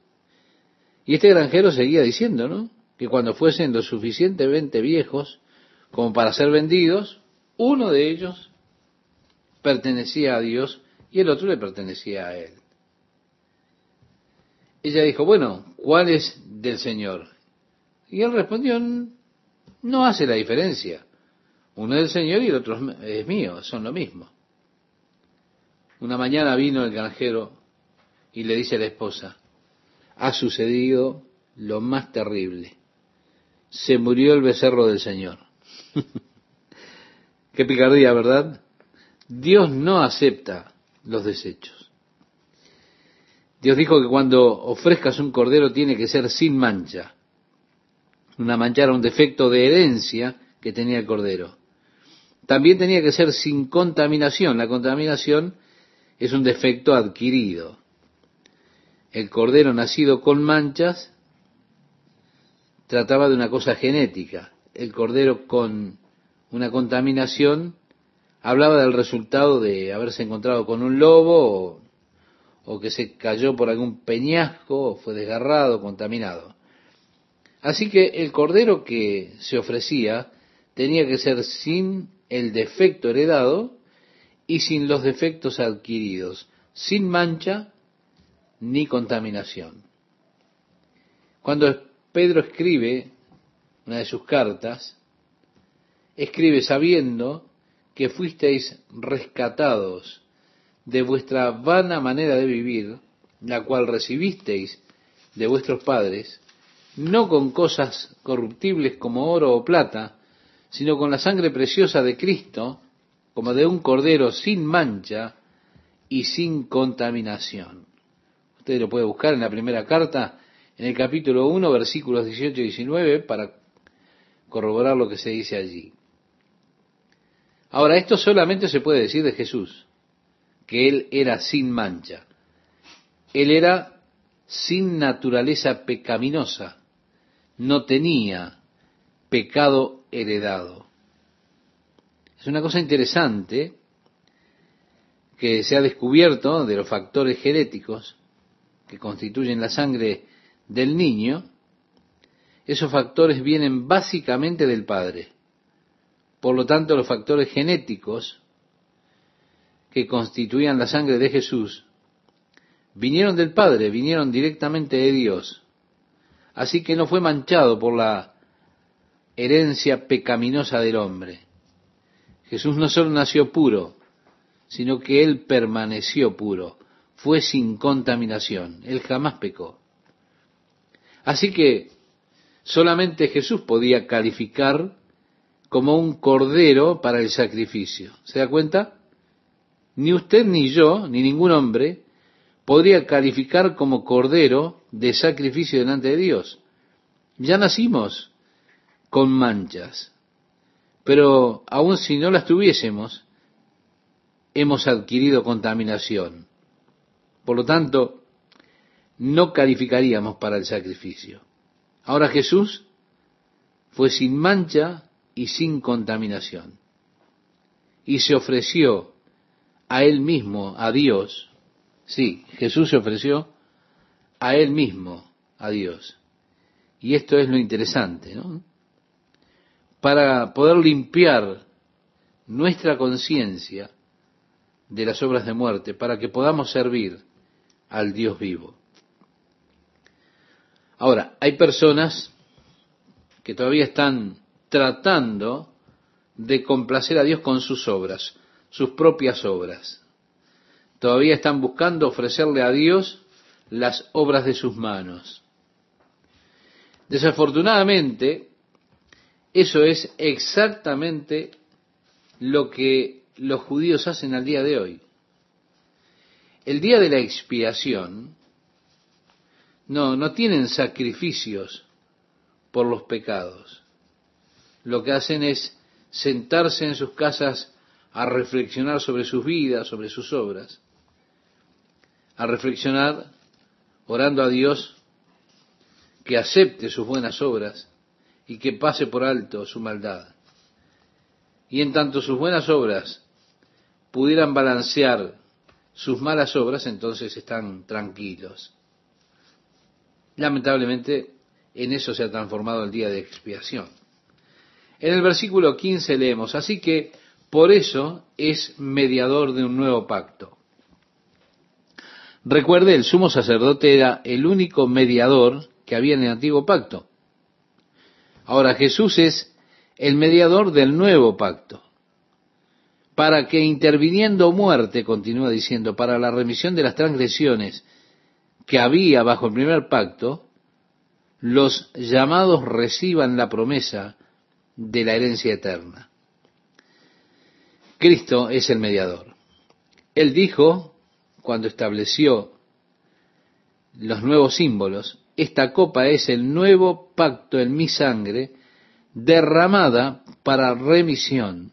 S1: y este granjero seguía diciendo. Que cuando fuesen lo suficientemente viejos como para ser vendidos, uno de ellos pertenecía a Dios y el otro le pertenecía a él. Ella dijo, bueno, ¿cuál es del Señor? Y él respondió, no hace la diferencia. Uno es del Señor y el otro es mío, son lo mismo. Una mañana vino el granjero y le dice a la esposa, ha sucedido lo más terrible. Se murió el becerro del Señor. Qué picardía, ¿verdad? Dios no acepta los desechos. Dios dijo que cuando ofrezcas un cordero tiene que ser sin mancha. Una mancha era un defecto de herencia que tenía el cordero. También tenía que ser sin contaminación. La contaminación es un defecto adquirido el cordero nacido con manchas trataba de una cosa genética. El cordero con una contaminación hablaba del resultado de haberse encontrado con un lobo o, que se cayó por algún peñasco o fue desgarrado, contaminado. Así que el cordero que se ofrecía tenía que ser sin el defecto heredado y sin los defectos adquiridos, sin mancha ni contaminación. Cuando Pedro escribe una de sus cartas, escribe sabiendo que fuisteis rescatados de vuestra vana manera de vivir, la cual recibisteis de vuestros padres, no con cosas corruptibles como oro o plata, sino con la sangre preciosa de Cristo, como de un cordero sin mancha y sin contaminación. Usted lo puede buscar en la primera carta, en el capítulo 1, versículos 18 y 19, para corroborar lo que se dice allí. Ahora, esto solamente se puede decir de Jesús, que Él era sin mancha. Él era sin naturaleza pecaminosa, no tenía pecado heredado. Es una cosa interesante que se ha descubierto de los factores genéticos que constituyen la sangre del niño, esos factores vienen básicamente del padre. Por lo tanto, los factores genéticos que constituían la sangre de Jesús vinieron del Padre, vinieron directamente de Dios. Así que no fue manchado por la herencia pecaminosa del hombre. Jesús no solo nació puro, sino que Él permaneció puro, fue sin contaminación, Él jamás pecó. Así que solamente Jesús podía calificar como un cordero para el sacrificio. ¿Se da cuenta? Ni usted ni yo, ni ningún hombre, podría calificar como cordero de sacrificio delante de Dios. Ya nacimos con manchas, pero aun si no las tuviésemos, hemos adquirido contaminación. Por lo tanto, no calificaríamos para el sacrificio. Ahora Jesús fue sin mancha y sin contaminación. Y se ofreció a él mismo, a Dios. Sí, Jesús se ofreció a él mismo, a Dios. Y esto es lo interesante, ¿no? Para poder limpiar nuestra conciencia de las obras de muerte, para que podamos servir al Dios vivo. Ahora, hay personas que todavía están tratando de complacer a Dios con sus obras, sus propias obras. Todavía están buscando ofrecerle a Dios las obras de sus manos. Desafortunadamente, eso es exactamente lo que los judíos hacen al día de hoy. El día de la expiación, no, no tienen sacrificios por los pecados. Lo que hacen es sentarse en sus casas a reflexionar sobre sus vidas, sobre sus obras, a reflexionar orando a Dios que acepte sus buenas obras y que pase por alto su maldad. Y en tanto sus buenas obras pudieran balancear sus malas obras, entonces están tranquilos. Lamentablemente, en eso se ha transformado el día de expiación. En el versículo 15 leemos, así que por eso es mediador de un nuevo pacto. Recuerde, el sumo sacerdote era el único mediador que había en el antiguo pacto. Ahora Jesús es el mediador del nuevo pacto. Para que interviniendo muerte, continúa diciendo, para la remisión de las transgresiones que había bajo el primer pacto, los llamados reciban la promesa de la herencia eterna. Cristo es el mediador. Él dijo, cuando estableció los nuevos símbolos, esta copa es el nuevo pacto en mi sangre, derramada para remisión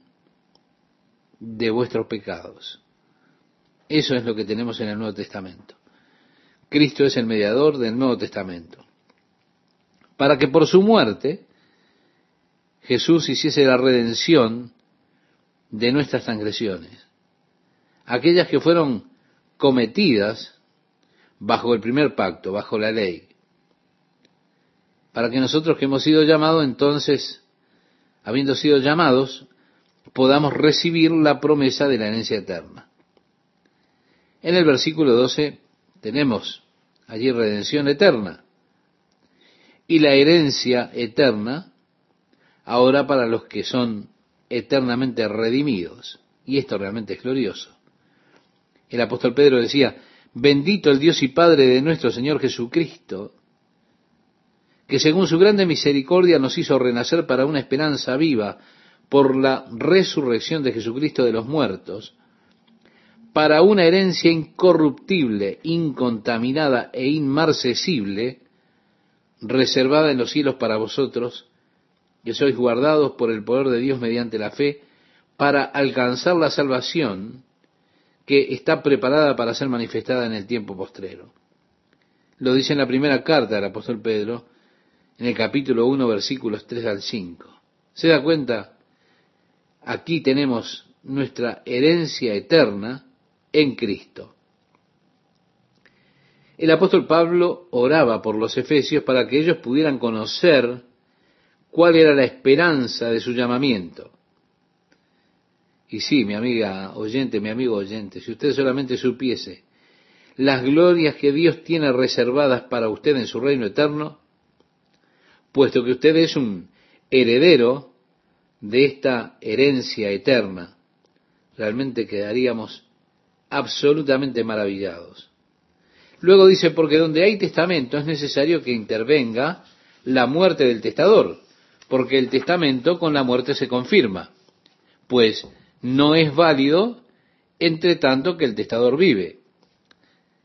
S1: de vuestros pecados. Eso es lo que tenemos en el Nuevo Testamento. Cristo es el mediador del Nuevo Testamento. Para que por su muerte Jesús hiciese la redención de nuestras transgresiones, aquellas que fueron cometidas bajo el primer pacto, bajo la ley, para que nosotros que hemos sido llamados, entonces, habiendo sido llamados, podamos recibir la promesa de la herencia eterna. En el versículo 12 tenemos allí redención eterna. Y la herencia eterna ahora para los que son eternamente redimidos. Y esto realmente es glorioso. El apóstol Pedro decía, bendito el Dios y Padre de nuestro Señor Jesucristo, que según su grande misericordia nos hizo renacer para una esperanza viva por la resurrección de Jesucristo de los muertos, para una herencia incorruptible, incontaminada e inmarcesible, reservada en los cielos para vosotros, que sois guardados por el poder de Dios mediante la fe, para alcanzar la salvación que está preparada para ser manifestada en el tiempo postrero. Lo dice en la primera carta del apóstol Pedro, en el capítulo 1, versículos 3 al 5. ¿Se da cuenta? Aquí tenemos nuestra herencia eterna, en Cristo. El apóstol Pablo oraba por los efesios para que ellos pudieran conocer cuál era la esperanza de su llamamiento. Y sí, mi amiga oyente, mi amigo oyente, si usted solamente supiese las glorias que Dios tiene reservadas para usted en su reino eterno, puesto que usted es un heredero de esta herencia eterna, realmente quedaríamos absolutamente maravillados. Luego dice, porque donde hay testamento es necesario que intervenga la muerte del testador, porque el testamento con la muerte se confirma, pues no es válido entre tanto que el testador vive.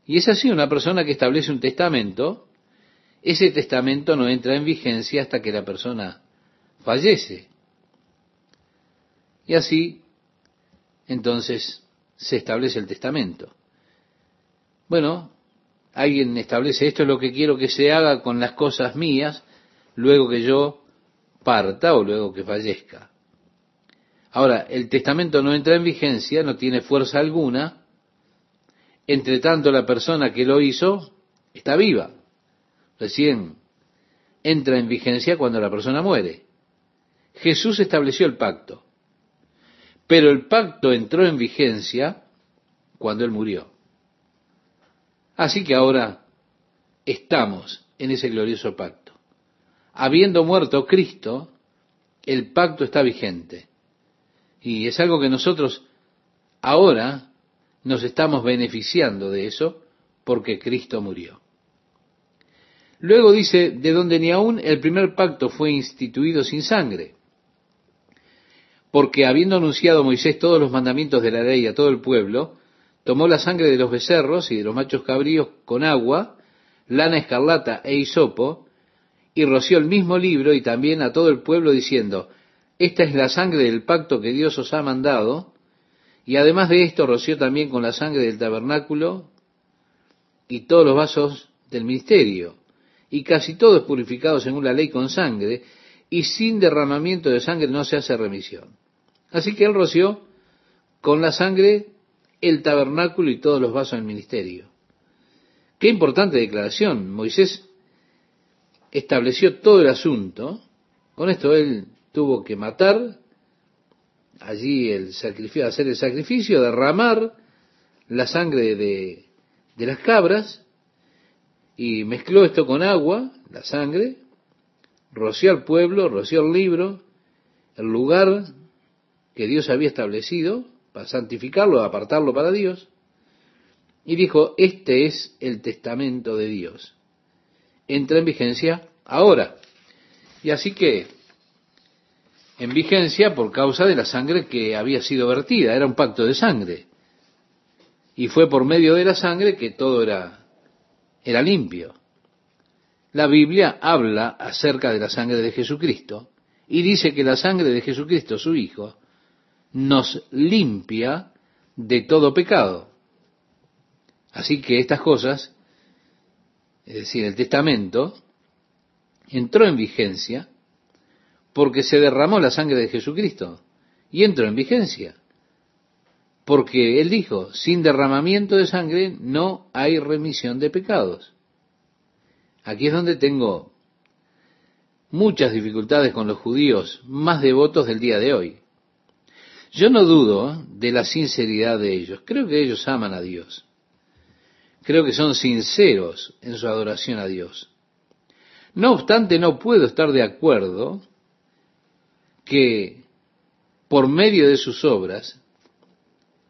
S1: Y es así, una persona que establece un testamento, ese testamento no entra en vigencia hasta que la persona fallece. Y así, entonces, se establece el testamento. Bueno, alguien establece esto es lo que quiero que se haga con las cosas mías luego que yo parta o luego que fallezca. Ahora, el testamento no entra en vigencia, no tiene fuerza alguna, entre tanto la persona que lo hizo está viva. Recién entra en vigencia cuando la persona muere. Jesús estableció el pacto, pero el pacto entró en vigencia cuando Él murió. Así que ahora estamos en ese glorioso pacto. Habiendo muerto Cristo, el pacto está vigente. Y es algo que nosotros ahora nos estamos beneficiando de eso porque Cristo murió. Luego dice, de donde ni aún el primer pacto fue instituido sin sangre, porque habiendo anunciado Moisés todos los mandamientos de la ley a todo el pueblo, tomó la sangre de los becerros y de los machos cabríos con agua, lana escarlata e hisopo, y roció el mismo libro y también a todo el pueblo diciendo, esta es la sangre del pacto que Dios os ha mandado, y además de esto roció también con la sangre del tabernáculo y todos los vasos del ministerio, y casi todos purificados según la ley con sangre, y sin derramamiento de sangre no se hace remisión. Así que él roció con la sangre el tabernáculo y todos los vasos del ministerio. Qué importante declaración. Moisés estableció todo el asunto. Con esto él tuvo que matar allí el sacrificio, hacer el sacrificio, derramar la sangre de, de las cabras y mezcló esto con agua, la sangre, roció al pueblo, roció el libro, el lugar que Dios había establecido, para santificarlo, apartarlo para Dios, y dijo, este es el testamento de Dios. Entra en vigencia ahora. Y así que, en vigencia por causa de la sangre que había sido vertida, era un pacto de sangre. Y fue por medio de la sangre que todo era, era limpio. La Biblia habla acerca de la sangre de Jesucristo y dice que la sangre de Jesucristo, su Hijo, nos limpia de todo pecado. Así que estas cosas, es decir, el testamento, entró en vigencia porque se derramó la sangre de Jesucristo y entró en vigencia. Porque Él dijo, sin derramamiento de sangre no hay remisión de pecados. Aquí es donde tengo muchas dificultades con los judíos más devotos del día de hoy. Yo no dudo de la sinceridad de ellos. Creo que ellos aman a Dios. Creo que son sinceros en su adoración a Dios. No obstante, no puedo estar de acuerdo que por medio de sus obras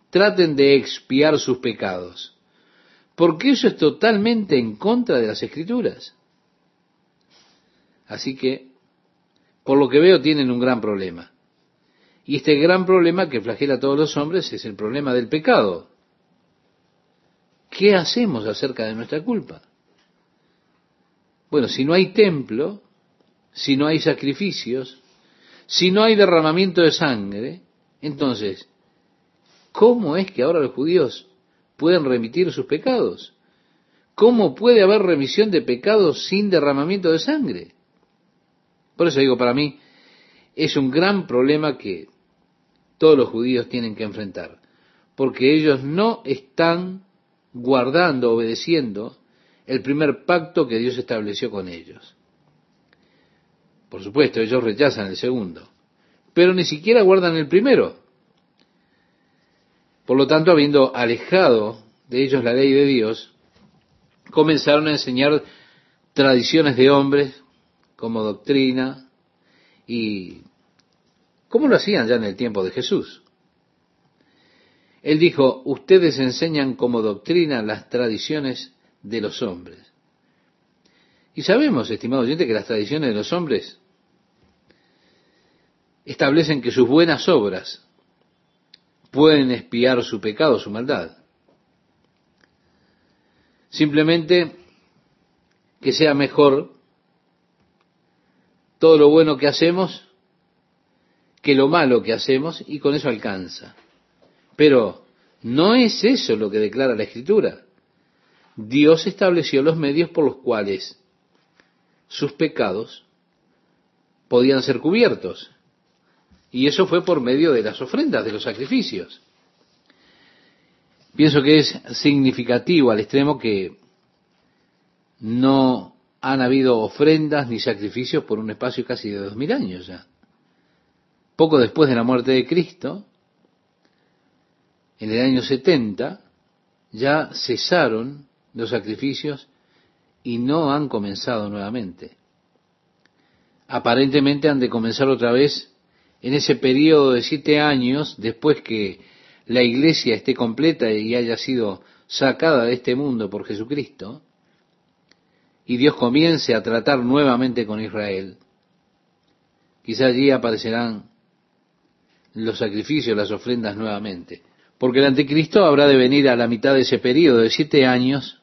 S1: traten de expiar sus pecados, porque eso es totalmente en contra de las escrituras. Así que, por lo que veo, tienen un gran problema. Y este gran problema que flagela a todos los hombres es el problema del pecado. ¿Qué hacemos acerca de nuestra culpa? Bueno, si no hay templo, si no hay sacrificios, si no hay derramamiento de sangre, entonces, ¿cómo es que ahora los judíos pueden remitir sus pecados? ¿Cómo puede haber remisión de pecados sin derramamiento de sangre? Por eso digo, para mí es un gran problema que todos los judíos tienen que enfrentar, porque ellos no están guardando, obedeciendo el primer pacto que Dios estableció con ellos. Por supuesto, ellos rechazan el segundo, pero ni siquiera guardan el primero. Por lo tanto, habiendo alejado de ellos la ley de Dios, comenzaron a enseñar tradiciones de hombres como doctrina y ¿cómo lo hacían ya en el tiempo de Jesús? Él dijo, ustedes enseñan como doctrina las tradiciones de los hombres. Y sabemos, estimado oyente, que las tradiciones de los hombres establecen que sus buenas obras pueden espiar su pecado, su maldad. Simplemente que sea mejor todo lo bueno que hacemos que lo malo que hacemos y con eso alcanza. Pero no es eso lo que declara la Escritura. Dios estableció los medios por los cuales sus pecados podían ser cubiertos. Y eso fue por medio de las ofrendas, de los sacrificios. Pienso que es significativo al extremo que no han habido ofrendas ni sacrificios por un espacio casi de dos mil años ya. Poco después de la muerte de Cristo, en el año 70, ya cesaron los sacrificios y no han comenzado nuevamente. Aparentemente han de comenzar otra vez en ese periodo de siete años después que la iglesia esté completa y haya sido sacada de este mundo por Jesucristo, y Dios comience a tratar nuevamente con Israel, quizá allí aparecerán los sacrificios, las ofrendas nuevamente. Porque el anticristo habrá de venir a la mitad de ese periodo de siete años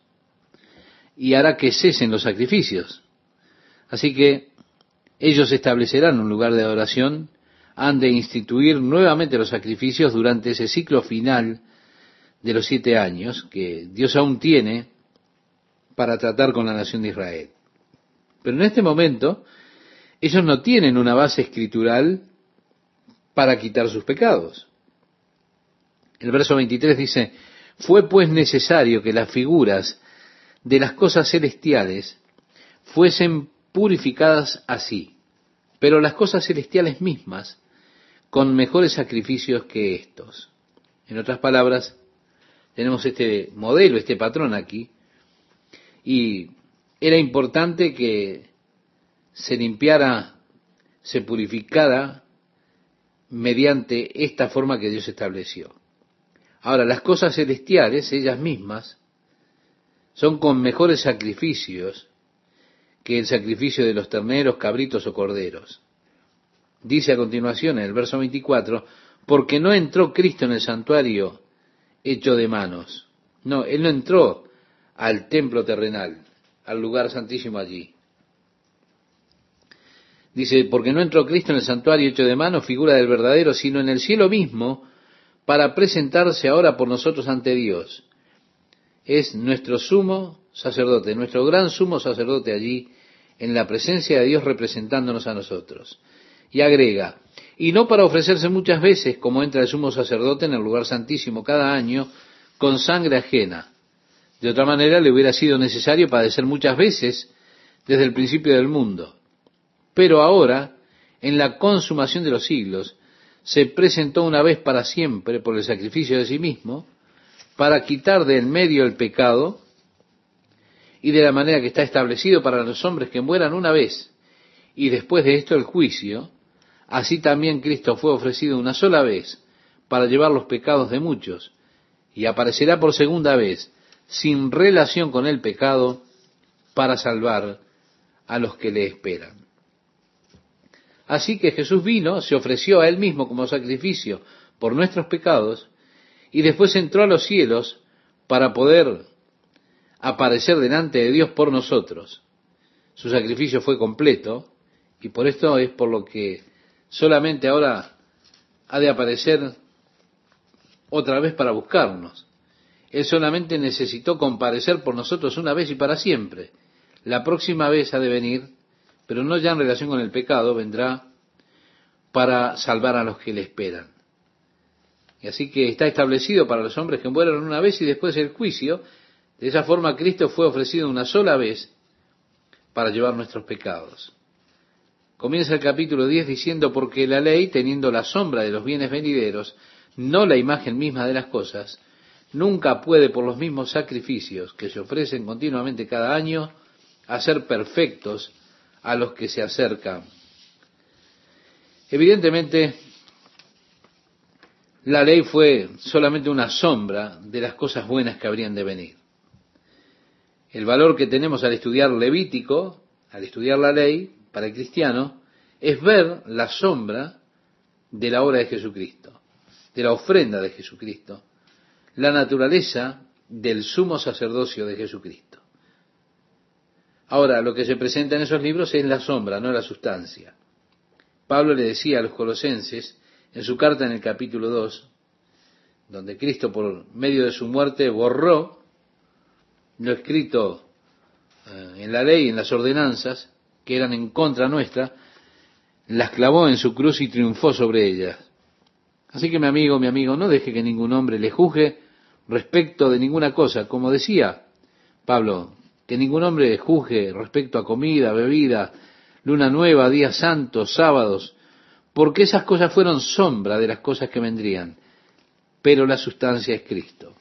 S1: y hará que cesen los sacrificios. Así que ellos establecerán un lugar de adoración, han de instituir nuevamente los sacrificios durante ese ciclo final de los siete años que Dios aún tiene para tratar con la nación de Israel. Pero en este momento ellos no tienen una base escritural para quitar sus pecados. El verso 23 dice, fue pues necesario que las figuras de las cosas celestiales fuesen purificadas así, pero las cosas celestiales mismas con mejores sacrificios que estos. En otras palabras, tenemos este modelo, este patrón aquí, y era importante que se limpiara, se purificara mediante esta forma que Dios estableció. Ahora, las cosas celestiales, ellas mismas, son con mejores sacrificios que el sacrificio de los terneros, cabritos o corderos. Dice a continuación en el verso 24, porque no entró Cristo en el santuario hecho de manos. No, Él no entró al templo terrenal, al lugar santísimo allí. Dice, porque no entró Cristo en el santuario hecho de manos, figura del verdadero, sino en el cielo mismo, para presentarse ahora por nosotros ante Dios. Es nuestro sumo sacerdote, nuestro gran sumo sacerdote allí, en la presencia de Dios representándonos a nosotros. Y agrega, y no para ofrecerse muchas veces, como entra el sumo sacerdote en el lugar santísimo cada año, con sangre ajena. De otra manera le hubiera sido necesario padecer muchas veces desde el principio del mundo. Pero ahora, en la consumación de los siglos, se presentó una vez para siempre por el sacrificio de sí mismo, para quitar de en medio el pecado, y de la manera que está establecido para los hombres que mueran una vez, y después de esto el juicio, así también Cristo fue ofrecido una sola vez para llevar los pecados de muchos, y aparecerá por segunda vez, sin relación con el pecado, para salvar a los que le esperan. Así que Jesús vino, se ofreció a él mismo como sacrificio por nuestros pecados y después entró a los cielos para poder aparecer delante de Dios por nosotros. Su sacrificio fue completo y por esto es por lo que solamente ahora ha de aparecer otra vez para buscarnos. Él solamente necesitó comparecer por nosotros una vez y para siempre. La próxima vez ha de venir pero no ya en relación con el pecado, vendrá para salvar a los que le esperan. Y así que está establecido para los hombres que mueran una vez y después el juicio. De esa forma Cristo fue ofrecido una sola vez para llevar nuestros pecados. Comienza el capítulo 10 diciendo, porque la ley, teniendo la sombra de los bienes venideros, no la imagen misma de las cosas, nunca puede por los mismos sacrificios que se ofrecen continuamente cada año hacer perfectos a los que se acercan. Evidentemente, la ley fue solamente una sombra de las cosas buenas que habrían de venir. El valor que tenemos al estudiar Levítico, al estudiar la ley, para el cristiano, es ver la sombra de la obra de Jesucristo, de la ofrenda de Jesucristo, la naturaleza del sumo sacerdocio de Jesucristo. Ahora, lo que se presenta en esos libros es la sombra, no la sustancia. Pablo le decía a los colosenses, en su carta en el capítulo 2, donde Cristo por medio de su muerte borró lo escrito eh, en la ley, en las ordenanzas, que eran en contra nuestra, las clavó en su cruz y triunfó sobre ellas. Así que mi amigo, mi amigo, no deje que ningún hombre le juzgue respecto de ninguna cosa. Como decía Pablo, que ningún hombre juzgue respecto a comida, bebida, luna nueva, días santos, sábados, porque esas cosas fueron sombra de las cosas que vendrían, pero la sustancia es Cristo.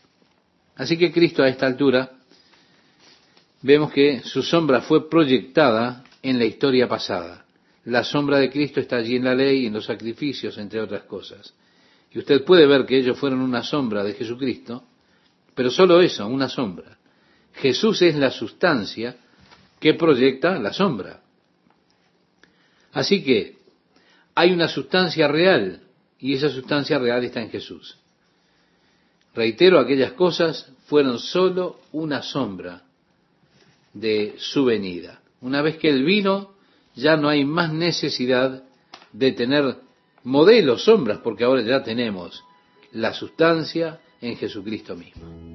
S1: Así que Cristo a esta altura vemos que su sombra fue proyectada en la historia pasada. La sombra de Cristo está allí en la ley en los sacrificios, entre otras cosas. Y usted puede ver que ellos fueron una sombra de Jesucristo, pero solo eso, una sombra. Jesús es la sustancia que proyecta la sombra. Así que hay una sustancia real y esa sustancia real está en Jesús. Reitero, aquellas cosas fueron solo una sombra de su venida. Una vez que Él vino, ya no hay más necesidad de tener modelos, sombras, porque ahora ya tenemos la sustancia en Jesucristo mismo.